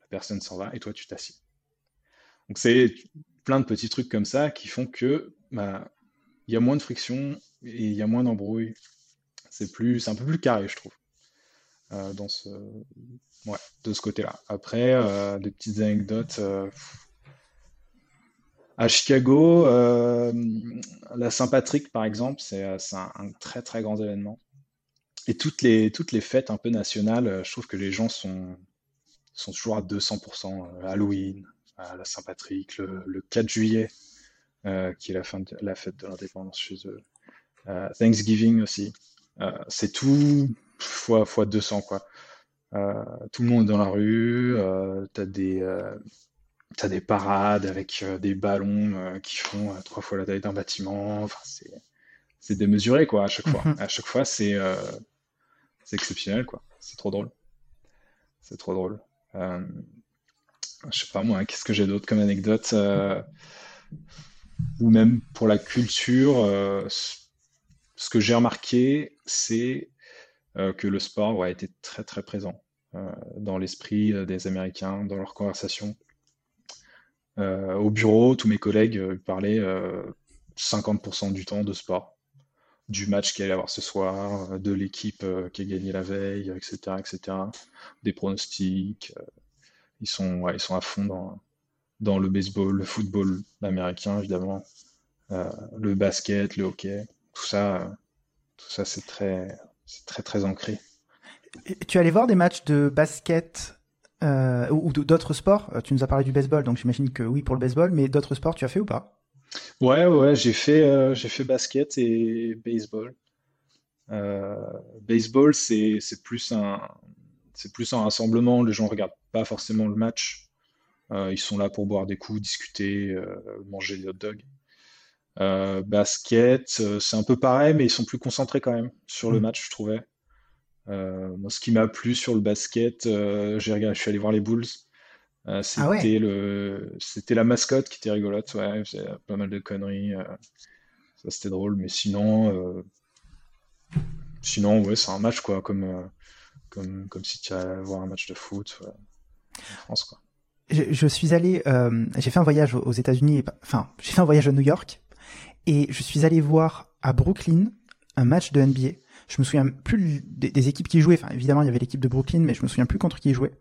la personne s'en va et toi tu t'assieds. Donc c'est plein de petits trucs comme ça qui font que bah, il y a moins de friction et il y a moins d'embrouille. C'est un peu plus carré, je trouve, euh, de ce côté-là. Après, euh, des petites anecdotes. Euh, à Chicago, la Saint-Patrick, par exemple, c'est un, un, très très grand événement. Et toutes les, toutes les fêtes un peu nationales, euh, je trouve que les gens sont, sont toujours à 200%. Euh, Halloween, la Saint-Patrick, le, 4 juillet, euh, qui est la, fête de l'indépendance chez eux. Thanksgiving aussi. c'est tout fois, fois 200, quoi. tout le monde est dans la rue, t'as des, as des parades avec des ballons qui font trois fois la taille d'un bâtiment. Enfin, c'est démesuré, quoi, à chaque fois. Mm-hmm. À chaque fois, c'est c'est exceptionnel, quoi. C'est trop drôle. C'est trop drôle. Euh, je sais pas moi, qu'est-ce que j'ai d'autre comme anecdote euh, Ou même pour la culture, euh, ce que j'ai remarqué, c'est que le sport a été très très présent dans l'esprit des Américains, dans leurs conversations. Au bureau, tous mes collègues parlaient 50% du temps de sport du match qu'il allait avoir ce soir, de l'équipe euh, qui a gagné la veille, etc., etc. Des pronostics. Euh, ils sont, ils sont à fond dans, dans le baseball, le football américain évidemment, euh, le basket, le hockey, tout ça, tout ça c'est très, très très ancré. tu allais voir des matchs de basket ou d'autres sports Tu nous as parlé du baseball, donc j'imagine que oui pour le baseball, mais d'autres sports tu as fait ou pas? Ouais, ouais, j'ai fait, euh, j'ai fait basket et baseball. Euh, baseball, c'est, plus un, c'est plus un rassemblement. Les gens regardent pas forcément le match. Euh, ils sont là pour boire des coups, discuter, manger des hot dogs. basket, c'est un peu pareil, mais ils sont plus concentrés quand même sur le mm. match, je trouvais. Moi, ce qui m'a plu sur le basket, j'ai regardé, je suis allé voir les Bulls. Euh, ah c'était le, c'était la mascotte qui était rigolote, ouais, pas mal de conneries. Euh, ça c'était drôle, mais sinon, euh, sinon ouais, c'est un match quoi, comme, comme, comme si tu allais voir un match de foot en France quoi. Je, suis allé, j'ai fait un voyage aux États-Unis, enfin, j'ai fait un voyage à New York, et je suis allé voir à Brooklyn un match de NBA. Je me souviens plus des, des équipes qui jouaient. Enfin, évidemment, il y avait l'équipe de Brooklyn, mais je me souviens plus contre qui ils jouaient.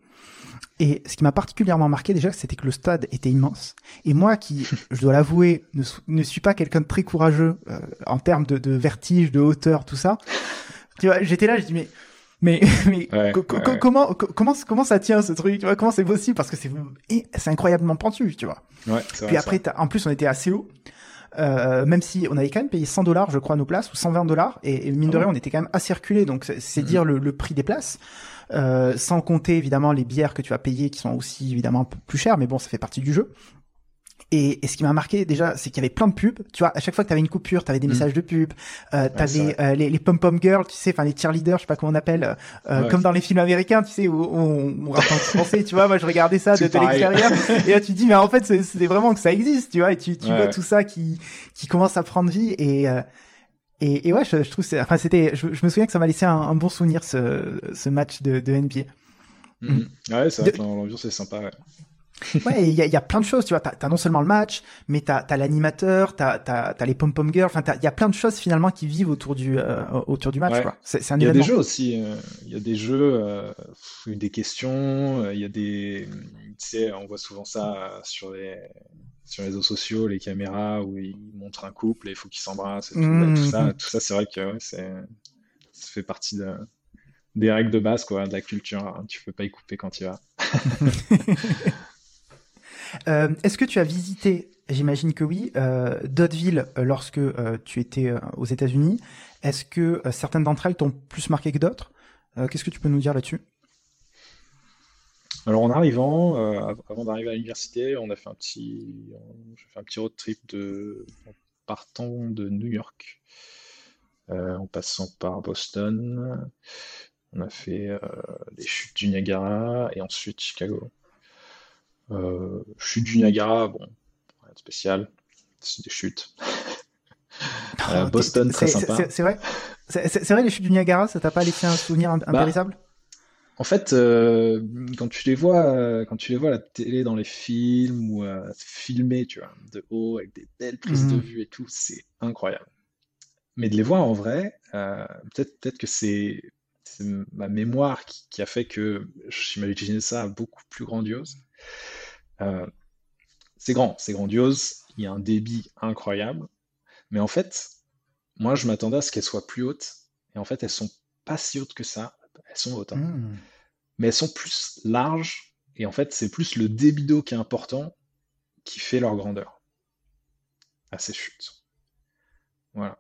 Et ce qui m'a particulièrement marqué déjà, c'était que le stade était immense. Et moi, qui, je dois l'avouer, ne, ne, suis pas quelqu'un de très courageux euh, en termes de, de, vertige, de hauteur, tout ça. Tu vois, j'étais là, je dis mais mais, mais comment comment comment ça tient ce truc tu vois comment c'est possible? Parce que c'est c'est incroyablement pentu tu vois ouais, puis après en plus on était assez haut euh, même si on avait quand même payé 100 dollars je crois nos places ou 120 dollars et, mine de ah rien on était quand même assez circulé donc c'est mhm. dire le, le, prix des places euh, sans compter évidemment les bières que tu vas payer qui sont aussi évidemment un peu plus chères, mais bon, ça fait partie du jeu. Et, ce qui m'a marqué déjà, c'est qu'il y avait plein de pubs. Tu vois, à chaque fois que tu avais une coupure, tu avais des mm. messages de pub. Euh, tu avais euh, les, les pom-pom girls, tu sais, enfin les cheerleaders, je sais pas comment on appelle, euh, comme dans les films américains, tu sais, où, on, on raconte français, tu vois. Moi, je regardais ça de, de l'extérieur. et là, tu te dis, mais en fait, c'est vraiment que ça existe, tu vois. Et tu, tu vois tout ça qui, qui commence à prendre vie. Et, euh, et, et ouais, je, je trouve, enfin, c'était, je, je, me souviens que ça m'a laissé un, bon souvenir ce, ce match de, de NBA. Mm -hmm. Ouais, c'est vrai que l'ambiance est sympa. Ouais. Ouais, il y a, y a, plein de choses, tu vois. T'as as non seulement le match, mais t'as as, l'animateur, t'as as, les pom-pom girls. Enfin, il y a plein de choses finalement qui vivent autour du euh, autour du match. Ouais. C'est un Il y a des jeux aussi. Euh, il y a des jeux, euh, des questions. Il y a des, tu sais, on voit souvent ça sur les sur les réseaux sociaux, les caméras où ils montrent un couple et il faut qu'ils s'embrassent. Tout, mmh, tout, ça, mmh. tout ça, c'est vrai que ouais, c'est ça fait partie de, des règles de base quoi, de la culture. Hein. Tu peux pas y couper quand tu vas. Euh, est-ce que tu as visité, j'imagine que oui, euh, d'autres villes euh, lorsque tu étais aux États-Unis? Est-ce que certaines d'entre elles t'ont plus marqué que d'autres? Qu'est-ce que tu peux nous dire là-dessus? Alors en arrivant, avant d'arriver à l'université, on a fait un petit, j'ai fait un petit road trip de, en partant de New York, en passant par Boston. On a fait les chutes du Niagara et ensuite Chicago. Euh, chute du Niagara, bon, rien de spécial, c'est des chutes. euh, Boston, très sympa. C'est vrai? C'est vrai, les chutes du Niagara, ça t'a pas laissé un souvenir bah, impérissable? En fait, euh, quand tu les vois, euh, quand tu les vois à la télé dans les films ou euh, filmés, tu vois, de haut avec des belles prises de mmh. vue et tout, c'est incroyable. Mais de les voir en vrai, peut-être que c'est ma mémoire qui, qui, a fait que j'imaginais ça beaucoup plus grandiose. Euh, c'est grand, c'est grandiose, il y a un débit incroyable, mais en fait, moi je m'attendais à ce qu'elles soient plus hautes, et en fait elles sont pas si hautes que ça, elles sont hautes, hein. mmh. mais elles sont plus larges, et en fait c'est plus le débit d'eau qui est important qui fait leur grandeur à ces chutes. Voilà.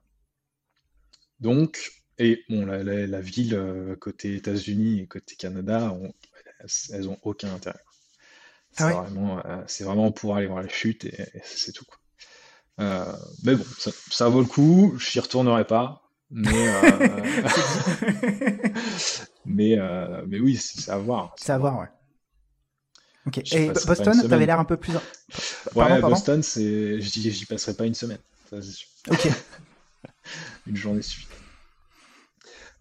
Donc, et bon, la, la, la ville euh, côté États-Unis et côté Canada, on, elles, ont aucun intérêt. Ah c'est vraiment, euh, vraiment, pour aller voir la chute et, et c'est tout. Quoi. Euh, mais bon, ça, ça, vaut le coup. Je n'y retournerai pas. Mais, euh, mais, euh, mais oui, c'est à voir. C'est à voir, ouais. Ok. Et Boston, t'avais l'air un peu plus. Pardon, ouais, pardon Boston, j'y passerai pas une semaine, ça c'est sûr. Ok. une journée suffit.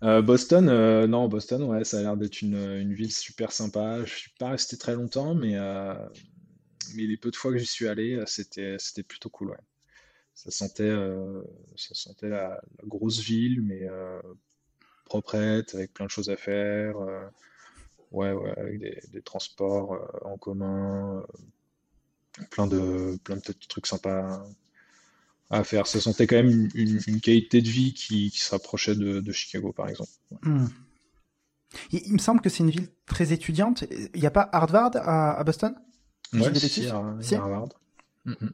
Euh, Boston, euh, non, Boston, ouais, ça a l'air d'être une, ville super sympa. Je suis pas resté très longtemps, mais, euh, mais les peu de fois que j'y suis allé, c'était, c'était plutôt cool. Ça sentait, la, grosse ville, mais proprette, avec plein de choses à faire. ouais, ouais, avec des, transports en commun, plein de, plein de trucs sympas à faire. Ça sentait quand même une, une qualité de vie qui, qui se rapprochait de, de, Chicago, par exemple. Hmm. Il, il, me semble que c'est une ville très étudiante. Il n'y a pas Harvard à, à Boston? Ouais, si, Harvard. Mm -hmm.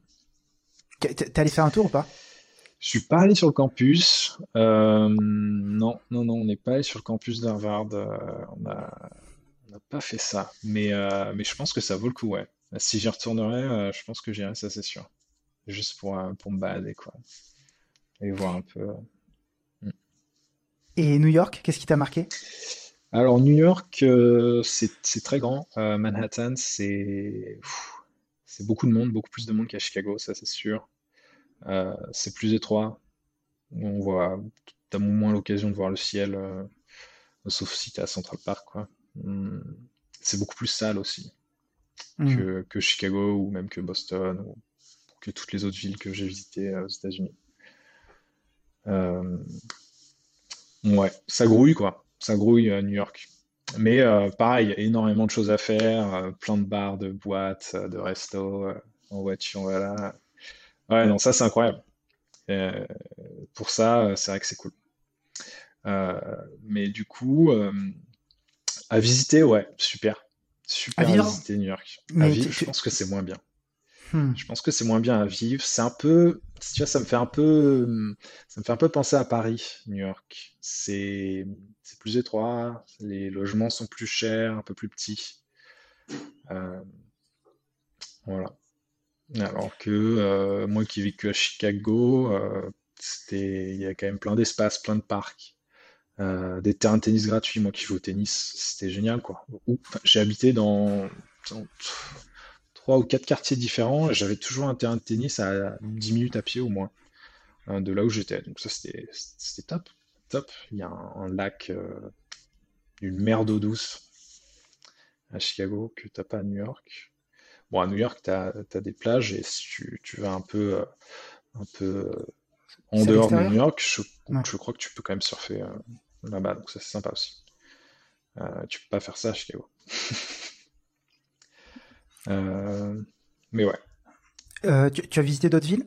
T'es allé faire un tour ou pas? Je suis pas allé sur le campus. Euh, non, non, non, on n'est pas allé sur le campus d'Harvard. Euh, on n'a on a pas fait ça. Mais, euh, mais je pense que ça vaut le coup, ouais. Si j'y retournerai, euh, je pense que j'irai, ça c'est sûr juste pour, euh, pour me balader, quoi. Et voir un peu. Euh. Et New York, qu'est-ce qui t'a marqué? Alors, New York, euh, c'est très grand. Euh, Manhattan, c'est beaucoup de monde, beaucoup plus de monde qu'à Chicago, ça c'est sûr. Euh, c'est plus étroit. On voit, t'as moins l'occasion de voir le ciel, sauf si t'es à Central Park, quoi. Hum, c'est beaucoup plus sale aussi mmh. que, que, Chicago ou même que Boston. Ou que toutes les autres villes que j'ai visitées euh, aux États-Unis. Euh, ouais, ça grouille quoi. Ça grouille à New York. mais pareil, énormément de choses à faire, plein de bars, de boîtes, de restos, en voiture, voilà. Ouais, non, ça c'est incroyable. pour ça, c'est vrai que c'est cool. mais du coup, à visiter, ouais, super. Super à, visiter New York. à vivre, je pense que c'est moins bien. Hmm. Je pense que c'est moins bien à vivre. C'est un peu, tu vois, ça me fait un peu, ça me fait un peu penser à Paris, New York. C'est, plus étroit, les logements sont plus chers, un peu plus petits. Euh, voilà. Alors que euh, moi qui ai vécu à Chicago, euh, il y a quand même plein d'espaces, plein de parcs. des terrains de tennis gratuits, moi qui joue au tennis, c'était génial quoi. J'ai habité dans, ou quatre quartiers différents. J'avais toujours un terrain de tennis à 10 minutes à pied au moins hein, de là où j'étais. Donc ça, c'était top. Top. Il y a un, lac, euh, une mer d'eau douce à Chicago que t'as pas à New York. Bon, à New York, tu as, des plages et si tu, vas un peu, euh, un peu euh, en dehors de New York, je, je, crois que tu peux quand même surfer là-bas. Donc ça, c'est sympa aussi. tu peux pas faire ça à Chicago. Euh, mais ouais. Euh, tu, as visité d'autres villes?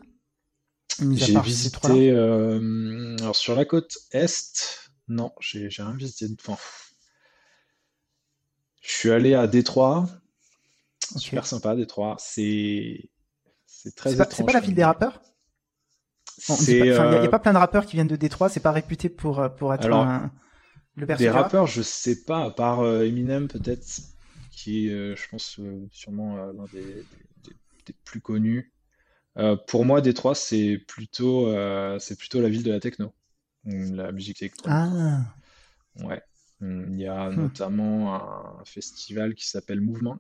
J'ai visité euh, alors sur la côte est. Non, j'ai rien visité. Enfin, je suis allé à Détroit. Super sympa, Détroit. C'est c'est très étrange. C'est pas la ville des rappeurs? Il n'y a, pas plein de rappeurs qui viennent de Détroit. C'est pas réputé pour pour être un, le Des rappeurs, je sais pas. À part Eminem peut-être qui est, euh, je pense, euh, sûrement euh, l'un des, plus connus. pour moi, Détroit, c'est plutôt, c'est plutôt la ville de la techno, la musique électronique. Ah. Ouais. Il y a hmm. notamment un festival qui s'appelle Movement.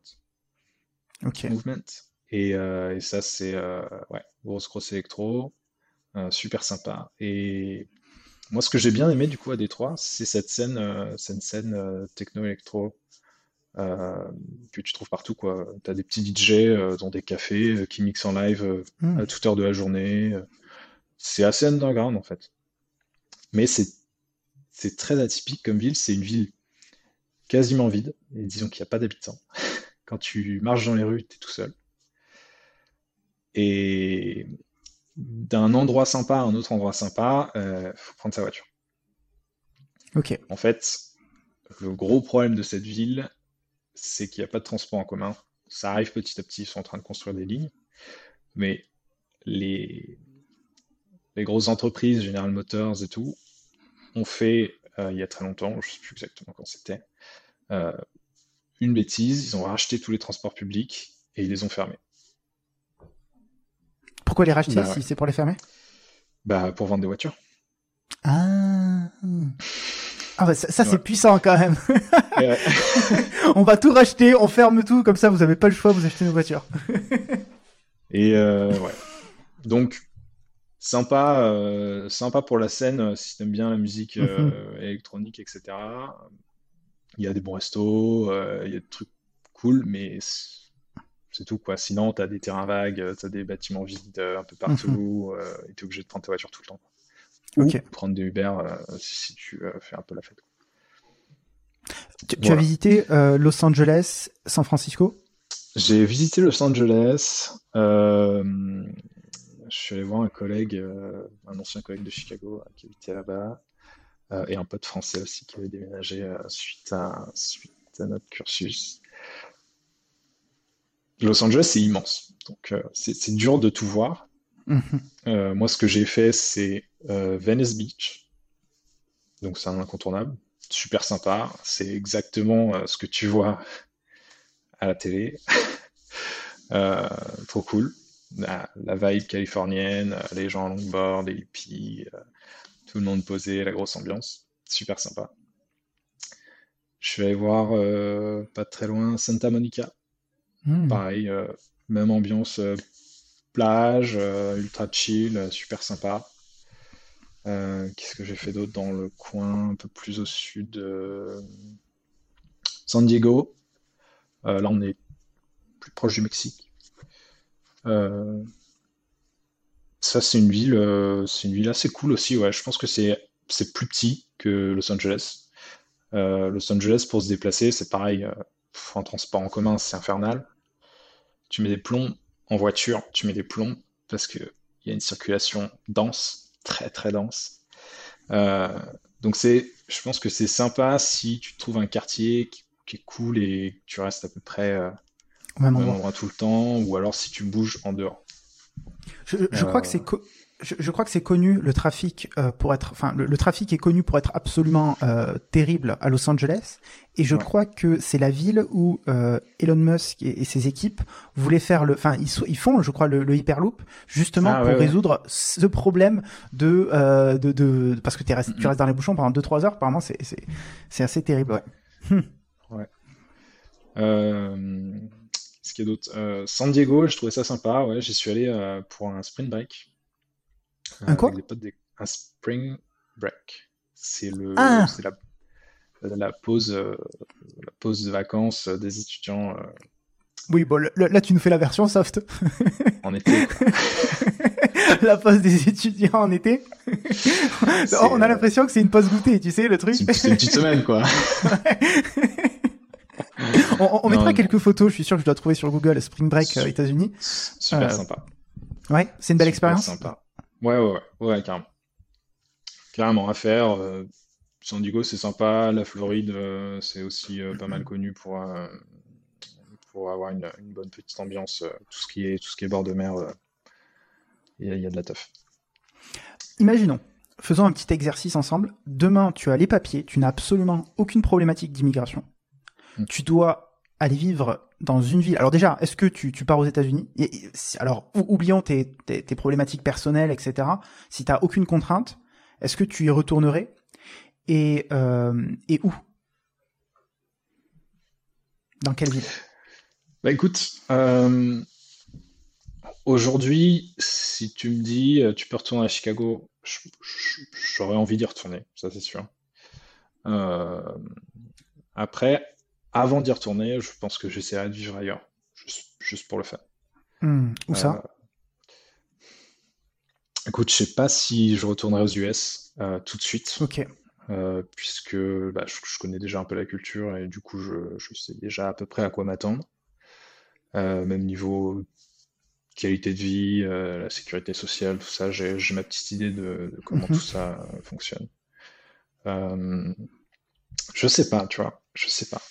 Ok. Movement. Et, ça, c'est ouais, grosse, grosse électro, super sympa. Et moi, ce que j'ai bien aimé du coup à Détroit, c'est cette scène, cette scène techno-électro euh, que tu trouves partout. Tu as des petits DJ euh, dans des cafés euh, qui mixent en live hmm. à toute heure de la journée. C'est assez underground en fait. Mais c'est très atypique comme ville. C'est une ville quasiment vide. Et disons qu'il n'y a pas d'habitants. Quand tu marches dans les rues, tu es tout seul. Et d'un endroit sympa à un autre endroit sympa, il faut prendre sa voiture. Ok. En fait, le gros problème de cette ville, c'est qu'il n'y a pas de transport en commun. Ça arrive petit à petit, ils sont en train de construire des lignes, mais les, les grosses entreprises, General Motors et tout, ont fait, euh, il y a très longtemps, je ne sais plus exactement quand c'était, euh, une bêtise, ils ont racheté tous les transports publics et ils les ont fermés. Pourquoi les racheter bah si c'est pour les fermer? Bah pour vendre des voitures. Ah ah ça, c'est puissant quand même. on va tout racheter, on ferme tout, comme ça vous n'avez pas le choix, vous achetez nos voitures. et euh, ouais. Donc sympa, euh, sympa pour la scène euh, si t'aimes bien la musique mhm. électronique, etc. Il y a des bons restos, il y a des trucs cool, mais c'est tout quoi. Sinon t'as des terrains vagues, t'as des bâtiments vides un peu partout, mhm. et t'es obligé de prendre ta voiture tout le temps ou prendre des Uber euh, si tu euh, fais un peu la fête. Tu, as visité euh, Los Angeles, San Francisco? J'ai visité Los Angeles. je suis allé voir un collègue, un ancien collègue de Chicago qui habitait là-bas, et un pote français aussi qui avait déménagé suite, à, suite à notre cursus. Los Angeles, c'est immense. Donc, c'est dur de tout voir. Mhm. moi, ce que j'ai fait, c'est euh, Venice Beach. Donc c'est un incontournable, super sympa. C'est exactement euh, ce que tu vois à la télé. Euh, trop cool. La, vibe californienne, les gens en longboard, les hippies, tout le monde posé, la grosse ambiance. Super sympa. Je vais aller voir pas très loin Santa Monica. Hmm. Pareil, même ambiance plage, ultra chill, super sympa. Euh, qu'est-ce que j'ai fait d'autre dans le coin un peu plus au sud San Diego. Euh, là, on est plus proche du Mexique. Euh, ça, c'est une ville, c'est une ville assez cool aussi. Ouais, je pense que c'est c'est plus petit que Los Angeles. Los Angeles, pour se déplacer, c'est pareil. en transport en commun, c'est infernal. Tu mets des plombs. En voiture, tu mets des plombs parce qu'il y a une circulation dense, très très dense. donc c'est, je pense que c'est sympa si tu trouves un quartier qui, est cool et que tu restes à peu près au même endroit. tout le temps, ou alors si tu bouges en dehors. Je, crois que c'est je, crois que c'est connu le trafic euh, pour être, enfin le, trafic est connu pour être absolument euh, terrible à Los Angeles, et je crois que c'est la ville où euh, Elon Musk et, ses équipes voulaient faire le, enfin ils, ils, font, je crois, le, le hyperloop justement ah, pour résoudre ce problème de, de, de, parce que tu restes, tu restes dans les bouchons pendant 2-3 heures, apparemment c'est c'est c'est assez terrible. Ouais. Hmm. ouais. Euh... Ce qu'il y a d'autre? Euh, San Diego, je trouvais ça sympa. Ouais, j'y suis allé euh, pour un sprint break. Un quoi Un spring break. C'est le, ah. c'est la, la, pause, euh, la pause de vacances des étudiants. Oui, bon, là, tu nous fais la version soft. en été. la pause des étudiants en été. on a l'impression que c'est une pause goûtée, tu sais, le truc. C'est une petite semaine, quoi. on, mettra quelques photos, je suis sûr que je dois trouver sur Google Spring Break euh, États-Unis. Super euh, sympa. Ouais, c'est une belle expérience. Sympa. Ouais, ouais, ouais, ouais, carrément. Carrément à faire. Euh, San Diego, c'est sympa. La Floride, c'est aussi pas mal connu pour, pour avoir une, bonne petite ambiance. tout, ce qui est, tout ce qui est bord de mer, il y, a de la teuf. Imaginons, faisons un petit exercice ensemble. Demain, tu as les papiers, tu n'as absolument aucune problématique d'immigration. Mm. tu dois aller vivre dans une ville. Alors déjà, est-ce que tu, pars aux États-Unis Alors, oublions tes, problématiques personnelles, etc. Si tu aucune contrainte, est-ce que tu y retournerais et, euh, et où? Dans quelle ville? Bah écoute, euh, aujourd'hui, si tu me dis euh, tu peux retourner à Chicago, j'aurais envie d'y retourner, ça c'est sûr. Après, avant d'y retourner, je pense que j'essaierai de vivre ailleurs, juste, pour le faire. Hmm, où ça? Euh, Écoute, je sais pas si je retournerai aux US euh, tout de suite. Ok. Euh, puisque bah, je, connais déjà un peu la culture et du coup je, sais déjà à peu près à quoi m'attendre. même niveau qualité de vie, la sécurité sociale, tout ça, j'ai ma petite idée de, comment mhm. tout ça fonctionne. je sais pas, tu vois, je sais pas.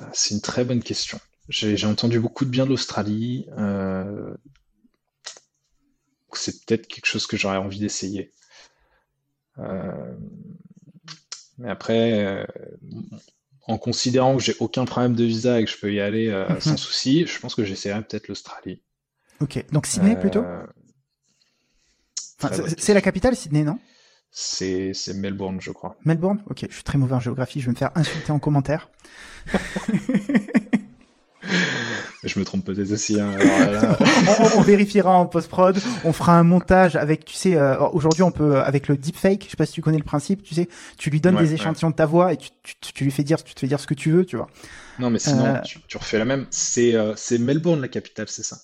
Euh, c'est une très bonne question. J'ai entendu beaucoup de bien de l'Australie. Euh, c'est peut-être quelque chose que j'aurais envie d'essayer. Euh, mais après, en considérant que j'ai aucun problème de visa et que je peux y aller mhm. sans souci, je pense que j'essaierai peut-être l'Australie. Ok, donc Sydney plutôt? C'est la capitale, Sydney, non? C'est Melbourne, je crois. Melbourne? Ok, je suis très mauvais en géographie, je vais me faire insulter en commentaire. je me trompe peut-être aussi. Hein, on, vérifiera en post-prod, on fera un montage avec, tu sais, euh, aujourd'hui on peut, avec le deepfake, je sais pas si tu connais le principe, tu sais, tu lui donnes des échantillons de ta voix et tu, tu, lui fais dire, tu te fais dire ce que tu veux, tu vois. Non, mais sinon, euh, tu, refais la même. C'est euh, Melbourne la capitale, c'est ça?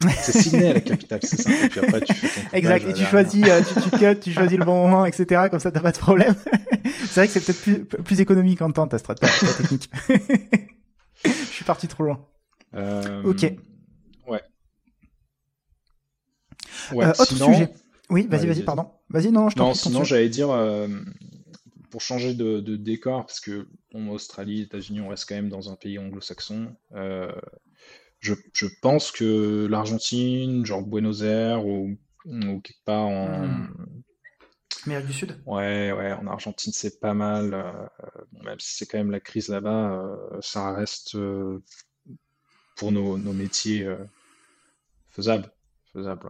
C'est Sydney la capitale, c'est ça. Et puis après, tu fais ton Exact. Et tu choisis, euh, tu, tu cut, tu choisis le bon moment, etc. Comme ça, t'as pas de problème. c'est vrai que c'est peut-être plus, plus économique en temps ta stratégie, ta technique. Je suis parti trop loin. Euh... Ok. Ouais. ouais euh, autre sujet. Oui, vas-y, vas-y, pardon. Vas-y, non, je t'en Non, sinon, j'allais dire, euh, pour changer de, de, décor, parce que bon, Australie, États-Unis, on reste quand même dans un pays anglo-saxon. Euh, je, je pense que l'Argentine, genre Buenos Aires ou, ou quelque part en. Hmm. Amérique du Sud Ouais, ouais, en Argentine, c'est pas mal. Euh, même si c'est quand même la crise là-bas, euh, ça reste euh, pour nos, nos métiers faisable. Faisable,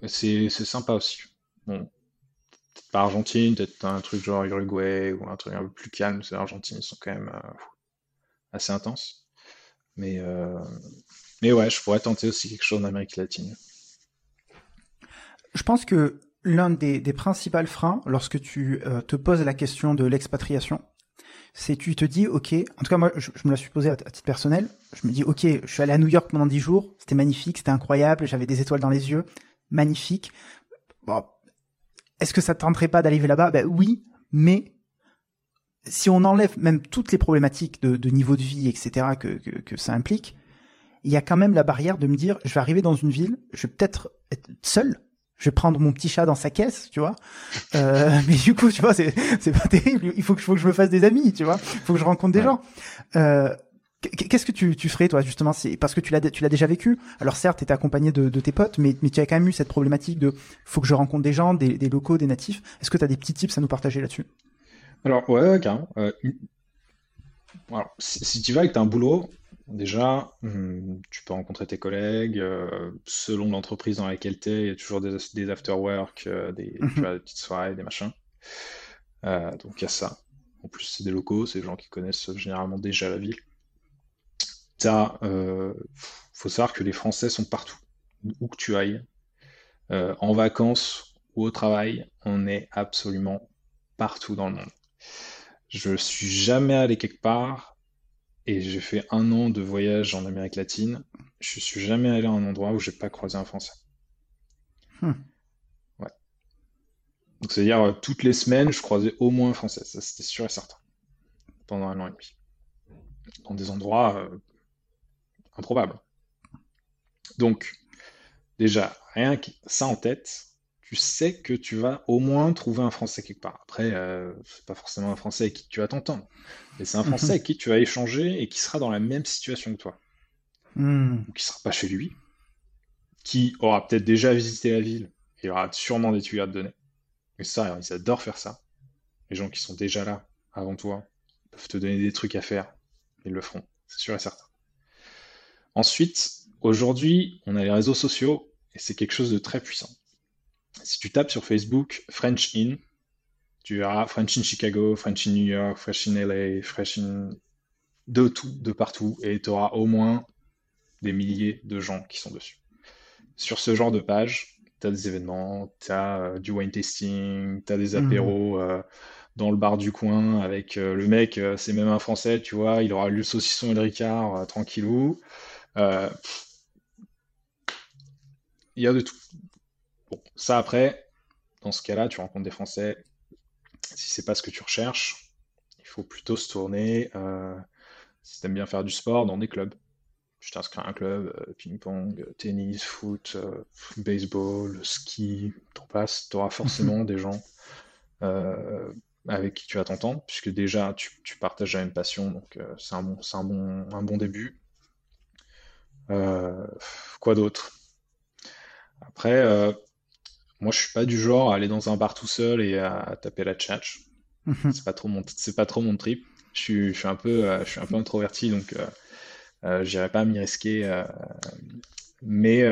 ouais. c'est sympa aussi. Bon, peut-être pas Argentine, peut-être un truc genre Uruguay ou un truc un peu plus calme. C'est l'Argentine, ils sont quand même assez intenses. Mais, mais ouais, je pourrais tenter aussi quelque chose en Amérique latine. Je pense que l'un des, des principaux freins lorsque tu euh, te poses la question de l'expatriation, c'est tu te dis, ok, en tout cas moi je, me la suis posé à, titre personnel, je me dis, ok, je suis allé à New York pendant dix jours, c'était magnifique, c'était incroyable, j'avais des étoiles dans les yeux, magnifique. Bon, est-ce que ça te tenterait pas d'aller là-bas? Ben oui, mais si on enlève même toutes les problématiques de, de niveau de vie, etc., que, que, ça implique, il y a quand même la barrière de me dire, je vais arriver dans une ville, je vais peut-être être seul, je vais prendre mon petit chat dans sa caisse, tu vois. Euh, mais du coup, tu vois, c'est c'est pas terrible. Il faut que, faut que je me fasse des amis, tu vois. Il faut que je rencontre des gens. Euh, Qu'est-ce que tu, tu ferais toi justement? C'est parce que tu l'as tu l'as déjà vécu. Alors certes, tu étais accompagné de, de, tes potes, mais, mais tu as quand même eu cette problématique de faut que je rencontre des gens, des, des locaux, des natifs. Est-ce que tu as des petits tips à nous partager là-dessus? Alors ouais, ouais carrément. Euh, alors, si, si, tu vas avec un boulot, déjà, hmm, tu peux rencontrer tes collègues. Euh, selon l'entreprise dans laquelle tu es, il y a toujours des, des after-work, euh, des, tu mhm. vois, des petites soirées, des machins. Euh, donc il y a ça. En plus, c'est des locaux, c'est des gens qui connaissent généralement déjà la ville. Il euh, faut savoir que les Français sont partout, où que tu ailles, euh, en vacances ou au travail, on est absolument partout dans le monde. Je suis jamais allé quelque part et j'ai fait un an de voyage en Amérique latine. Je suis jamais allé à un endroit où j'ai pas croisé un Français. Hmm. Ouais. Donc c'est-à-dire euh, toutes les semaines, je croisais au moins un Français. Ça c'était sûr et certain. Pendant un an et demi. Dans des endroits euh, improbable. Donc, déjà, rien que ça en tête, tu sais que tu vas au moins trouver un Français quelque part. Après, euh, c'est pas forcément un Français avec qui tu vas t'entendre, mais c'est un Français avec qui tu vas échanger et qui sera dans la même situation que toi. Hmm. Ou qui sera pas chez lui, qui aura peut-être déjà visité la ville et aura sûrement des tuyaux à te donner. Et ça, ils adorent faire ça. Les gens qui sont déjà là avant toi peuvent te donner des trucs à faire. Ils le feront, c'est sûr et certain. Ensuite, aujourd'hui, on a les réseaux sociaux et c'est quelque chose de très puissant. Si tu tapes sur Facebook French In, tu verras French in Chicago, French in New York, French in LA, French in de tout, de partout, et tu auras au moins des milliers de gens qui sont dessus. Sur ce genre de page, tu as des événements, tu as euh, du wine tasting, tu as des mhm. apéros euh, dans le bar du coin avec euh, le mec, c'est même un français, tu vois, il aura lu le saucisson et le ricard tranquillou. Il y a de tout. Bon, ça après, dans ce cas-là, tu rencontres des Français. Si c'est pas ce que tu recherches, il faut plutôt se tourner, euh, si tu aimes bien faire du sport, dans des clubs. Je t'inscris à un club, euh, ping-pong, tennis, foot, baseball, ski, t'en passes, tu auras forcément des gens avec qui tu vas t'entendre, puisque déjà tu, partages la même passion, donc c'est un, bon, un, bon, un bon début. Euh, quoi d'autre? Après, euh, moi, je suis pas du genre à aller dans un bar tout seul et à, taper la tchatch. Mhm. c'est pas trop mon, c'est pas trop mon trip. Je suis, je suis un peu, euh, je suis un peu introverti, donc euh, j'irai pas m'y risquer. mais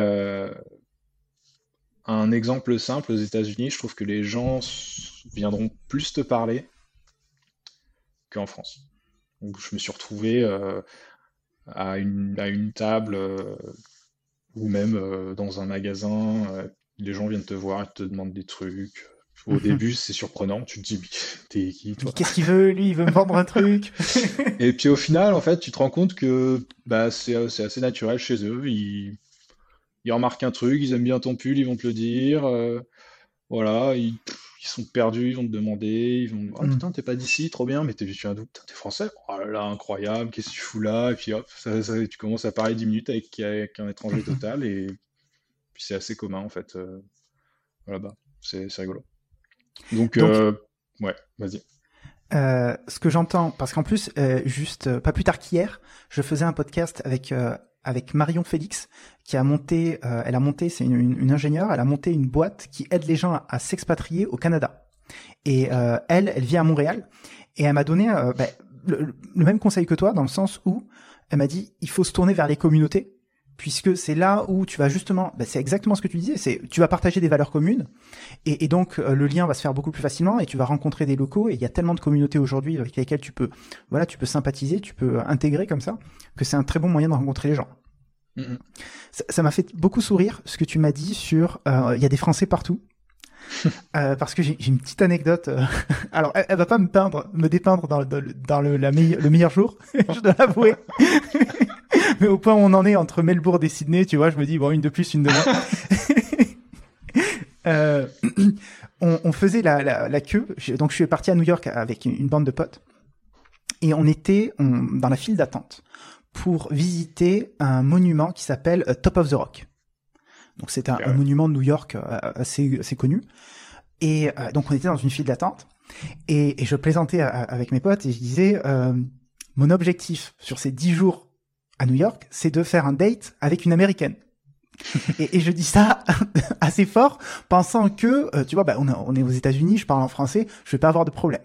un exemple simple aux États-Unis, je trouve que les gens viendront plus te parler qu'en France. Donc, je me suis retrouvé à une, à une table euh, ou même euh, dans un magasin, euh, les gens viennent te voir et te demandent des trucs. Au mhm. début, c'est surprenant. Tu te dis, t'es qui toi Qu'est-ce qu'il veut Lui, il veut me vendre un truc. et puis au final, en fait, tu te rends compte que bah, c'est assez naturel chez eux. Ils, ils, remarquent un truc, ils aiment bien ton pull, ils vont te le dire. voilà, ils, ils sont perdus, ils vont te demander, ils vont Oh putain, t'es pas d'ici, trop bien, mais t'es un doute, t'es français? Oh là là, incroyable, qu'est-ce que tu fous là? Et puis hop, ça, ça, tu commences à parler 10 minutes avec, avec un étranger total, et puis c'est assez commun en fait euh, là-bas. C'est rigolo. Donc, euh, ouais, vas-y. Euh, ce que j'entends, parce qu'en plus, euh, juste euh, pas plus tard qu'hier, je faisais un podcast avec euh, avec Marion Félix, qui a monté, euh, elle a monté, c'est une, une, ingénieure, elle a monté une boîte qui aide les gens à, s'expatrier au Canada. Et euh, elle, elle vit à Montréal, et elle m'a donné euh, bah, le, même conseil que toi, dans le sens où elle m'a dit, il faut se tourner vers les communautés, puisque c'est là où tu vas justement, bah, c'est exactement ce que tu disais, c'est tu vas partager des valeurs communes, et, et donc le lien va se faire beaucoup plus facilement, et tu vas rencontrer des locaux, et il y a tellement de communautés aujourd'hui avec lesquelles tu peux, voilà, tu peux sympathiser, tu peux intégrer comme ça, que c'est un très bon moyen de rencontrer les gens. Ça m'a fait beaucoup sourire ce que tu m'as dit sur euh, il y a des Français partout. euh, parce que j'ai une petite anecdote. Euh, alors, elle, va pas me peindre, me dépeindre dans, dans, dans le, la le meilleur jour, je dois l'avouer. Mais au point où on en est entre Melbourne et Sydney, tu vois, je me dis bon, une de plus, une de moins. euh, on, on, faisait la, la, la, queue. Donc, je suis parti à New York avec une, une bande de potes. et on était dans la file d'attente pour visiter un monument qui s'appelle Top of the Rock. Donc c'est un, monument de New York assez, assez connu. Et donc on était dans une file d'attente. Et, et, je plaisantais avec mes potes et je disais, euh, mon objectif sur ces dix jours à New York, c'est de faire un date avec une américaine. et, et, je dis ça assez fort, pensant que, euh, tu vois, bah, on, on, est aux États-Unis, je parle en français, je vais pas avoir de problème.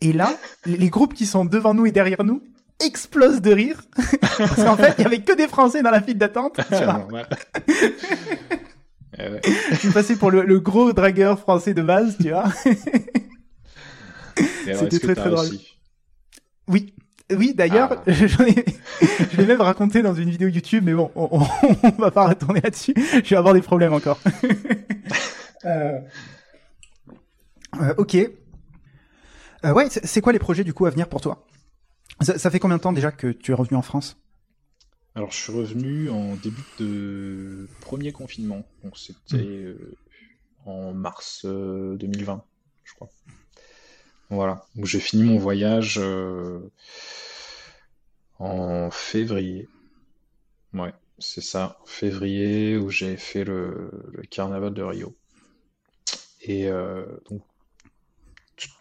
Et là, les groupes qui sont devant nous et derrière nous explosent de rire, parce qu'en fait, il y avait que des Français dans la file d'attente. Tu vois. Je suis passé pour le, le, gros dragueur français de base, tu vois. C'était très très drôle. Oui, oui, d'ailleurs, ah. je l'ai même raconté dans une vidéo YouTube, mais bon, on, on, va pas retourner là-dessus. Je vais avoir des problèmes encore. euh... Euh, ok. Euh, ouais, c'est quoi les projets du coup à venir pour toi? Ça, ça, fait combien de temps déjà que tu es revenu en France? Alors, je suis revenu en début de premier confinement, donc c'était hmm. euh, en mars 2020, euh, je crois. Voilà, donc j'ai fini mon voyage euh, en février. Ouais, c'est ça, février, où j'ai fait le, carnaval de Rio. Et euh, donc,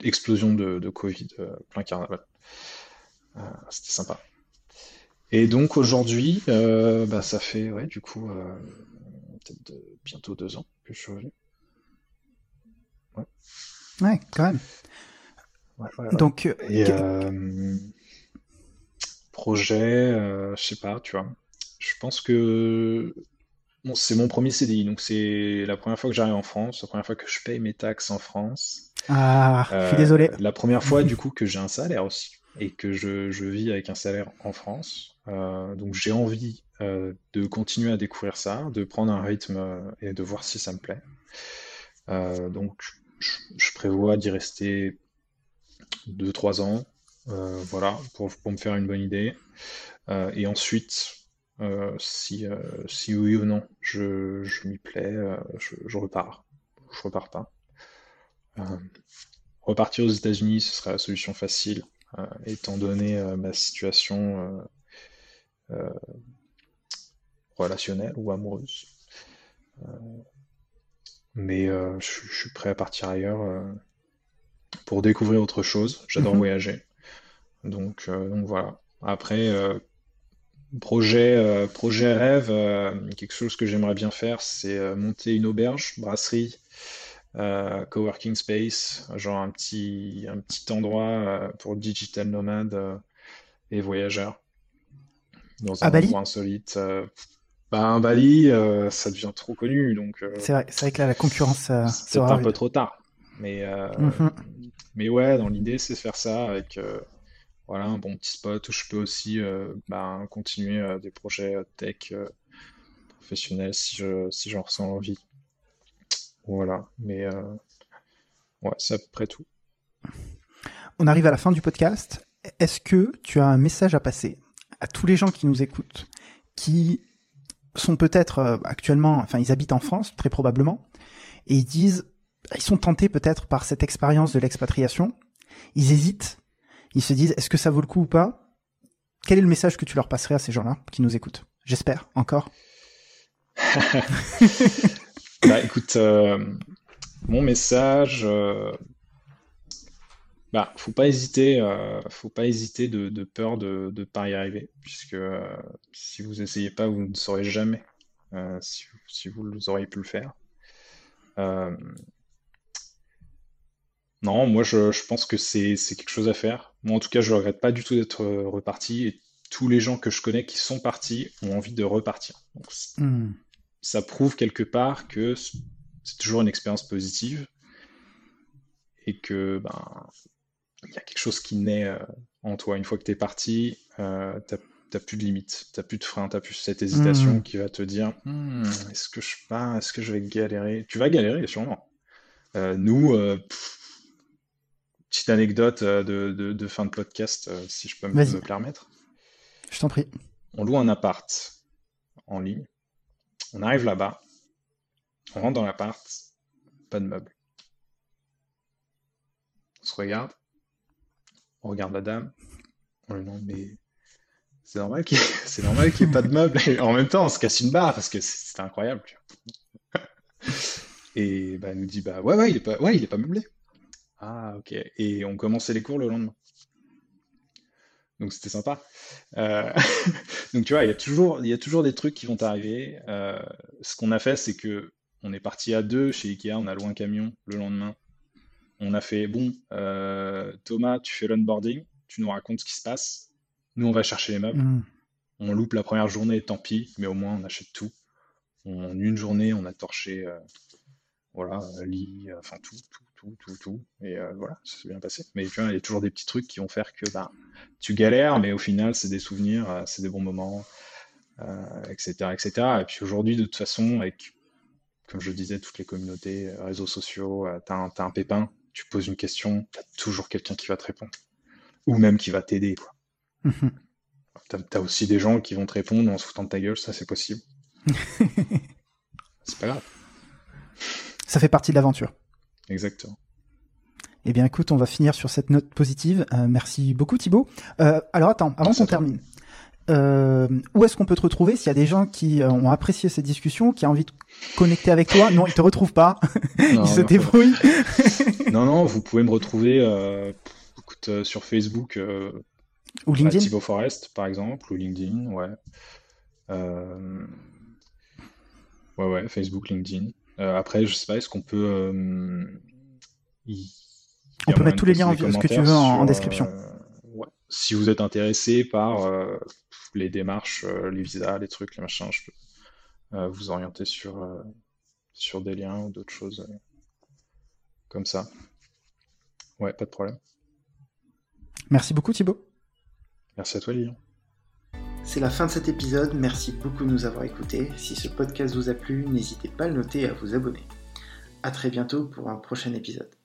explosion de, Covid, euh, plein carnaval. C'était sympa. Et donc aujourd'hui, bah, ça fait, ouais, du coup, peut-être bientôt deux ans que je suis revenu. Ouais. Ouais, quand même. Donc, euh, euh, projet, euh, je sais pas, tu vois. Je pense que bon, c'est mon premier CDI, donc c'est la première fois que j'arrive en France, la première fois que je paye mes taxes en France. Ah, je suis désolé. La première fois, du coup, que j'ai un salaire aussi et que je, je, vis avec un salaire en France. donc j'ai envie de continuer à découvrir ça, de prendre un rythme et de voir si ça me plaît. donc je, je prévois d'y rester 2-3 ans, euh, voilà, pour, me faire une bonne idée. Euh, et ensuite, euh, si, si oui ou non je, m'y plais, je, repars. Je repars pas. repartir aux États-Unis, ce serait la solution facile, étant donné ma situation relationnelle ou amoureuse. mais je, suis prêt à partir ailleurs pour découvrir autre chose. J'adore mhm. voyager. Donc, euh, donc voilà. Après, euh, projet, euh, projet rêve, quelque chose que j'aimerais bien faire, c'est monter une auberge, brasserie, coworking space, genre un petit, un petit endroit pour digital nomades et voyageurs. Dans un endroit insolite. Bah, un Bali, ça devient trop connu, donc. c'est vrai, vrai, que là, la concurrence. c'est un peu trop tard. Mais, mhm. Mais ouais, dans l'idée, c'est faire ça avec euh, voilà, un bon petit spot où je peux aussi euh, ben, continuer euh, des projets tech professionnels si je si j'en ressens envie. Voilà, mais ouais, c'est à peu près tout. On arrive à la fin du podcast. Est-ce que tu as un message à passer à tous les gens qui nous écoutent, qui sont peut-être actuellement, enfin ils habitent en France très probablement, et ils disent ils sont tentés peut-être par cette expérience de l'expatriation. Ils hésitent. Ils se disent, est-ce que ça vaut le coup ou pas? Quel est le message que tu leur passerais à ces gens-là qui nous écoutent? J'espère, encore. bah écoute, euh, mon message, euh, bah faut pas hésiter, euh, faut pas hésiter de, peur de ne pas y arriver, puisque si vous essayez pas, vous ne saurez jamais si, vous auriez pu le faire. Non, moi je, pense que c'est quelque chose à faire. Moi en tout cas, je ne regrette pas du tout d'être euh, reparti et tous les gens que je connais qui sont partis ont envie de repartir. Donc, hmm. Ça prouve quelque part que c'est toujours une expérience positive et que ben il y a quelque chose qui naît euh, en toi. Une fois que tu es parti, euh, tu n'as plus de limites, tu n'as plus de frein, tu n'as plus cette hésitation hmm. qui va te dire hmm, est-ce que je pars, est-ce que je vais galérer Tu vas galérer sûrement. nous, petite anecdote euh, de, fin de podcast, euh, si je peux me, permettre. Je t'en prie. On loue un appart en ligne. On arrive là-bas. On rentre dans l'appart. Pas de meubles. On se regarde. On regarde la dame. Oh non, mais c'est normal qu'il c'est n'y ait pas de meubles. Et en même temps, on se casse une barre parce que c'était incroyable. Et bah, elle nous dit bah ouais ouais il est pas ouais il est pas meublé. Ah ok. Et on commençait les cours le lendemain. Donc c'était sympa. Euh, donc tu vois, il y a toujours il y a toujours des trucs qui vont arriver. Euh, ce qu'on a fait, c'est que on est parti à deux chez Ikea, on a loué un camion le lendemain. On a fait bon, euh, Thomas, tu fais l'onboarding, tu nous racontes ce qui se passe. Nous, on va chercher les meubles. Mm. On loupe la première journée, tant pis, mais au moins on achète tout. En une journée, on a torché, voilà, euh, lit, euh, enfin tout, tout, tout, tout, tout. Et euh, voilà, ça s'est bien passé. Mais tu vois, il y a toujours des petits trucs qui vont faire que bah, tu galères, mais au final, c'est des souvenirs, c'est des bons moments, euh, etc., etc. Et puis aujourd'hui, de toute façon, avec, comme je disais, toutes les communautés, réseaux sociaux, euh, t'as un, pépin, tu poses une question, t'as toujours quelqu'un qui va te répondre. Ou même qui va t'aider, quoi. Mhm. T'as, t'as aussi des gens qui vont te répondre en se foutant de ta gueule, ça c'est possible. c'est pas grave. Ça fait partie de l'aventure. Exactement. Eh bien, écoute, on va finir sur cette note positive. Euh, merci beaucoup, Thibaut. Euh, alors, attends, avant qu'on termine, euh, où est-ce qu'on peut te retrouver s'il y a des gens qui ont apprécié cette discussion, qui ont envie de connecter avec toi? Non, ils te retrouvent pas. Non, ils se non, débrouillent. non, non, vous pouvez me retrouver écoute, sur Facebook, Ou LinkedIn. Thibaut Forest, par exemple, ou LinkedIn, ouais. Ouais, ouais, Facebook, LinkedIn. Euh, après, je sais pas, est-ce qu'on peut. euh, y On peut mettre tous les liens, des ce que tu veux, en- en description. euh, ouais. Si vous êtes intéressé par les démarches, les visas, les trucs, les machins, je peux vous orienter sur, sur des liens ou d'autres choses comme ça. Ouais, pas de problème. Merci beaucoup, Thibaut. Merci à toi, Lilian. C'est la fin de cet épisode, merci beaucoup de nous avoir écoutés. Si ce podcast vous a plu, n'hésitez pas à le noter et à vous abonner. A très bientôt pour un prochain épisode.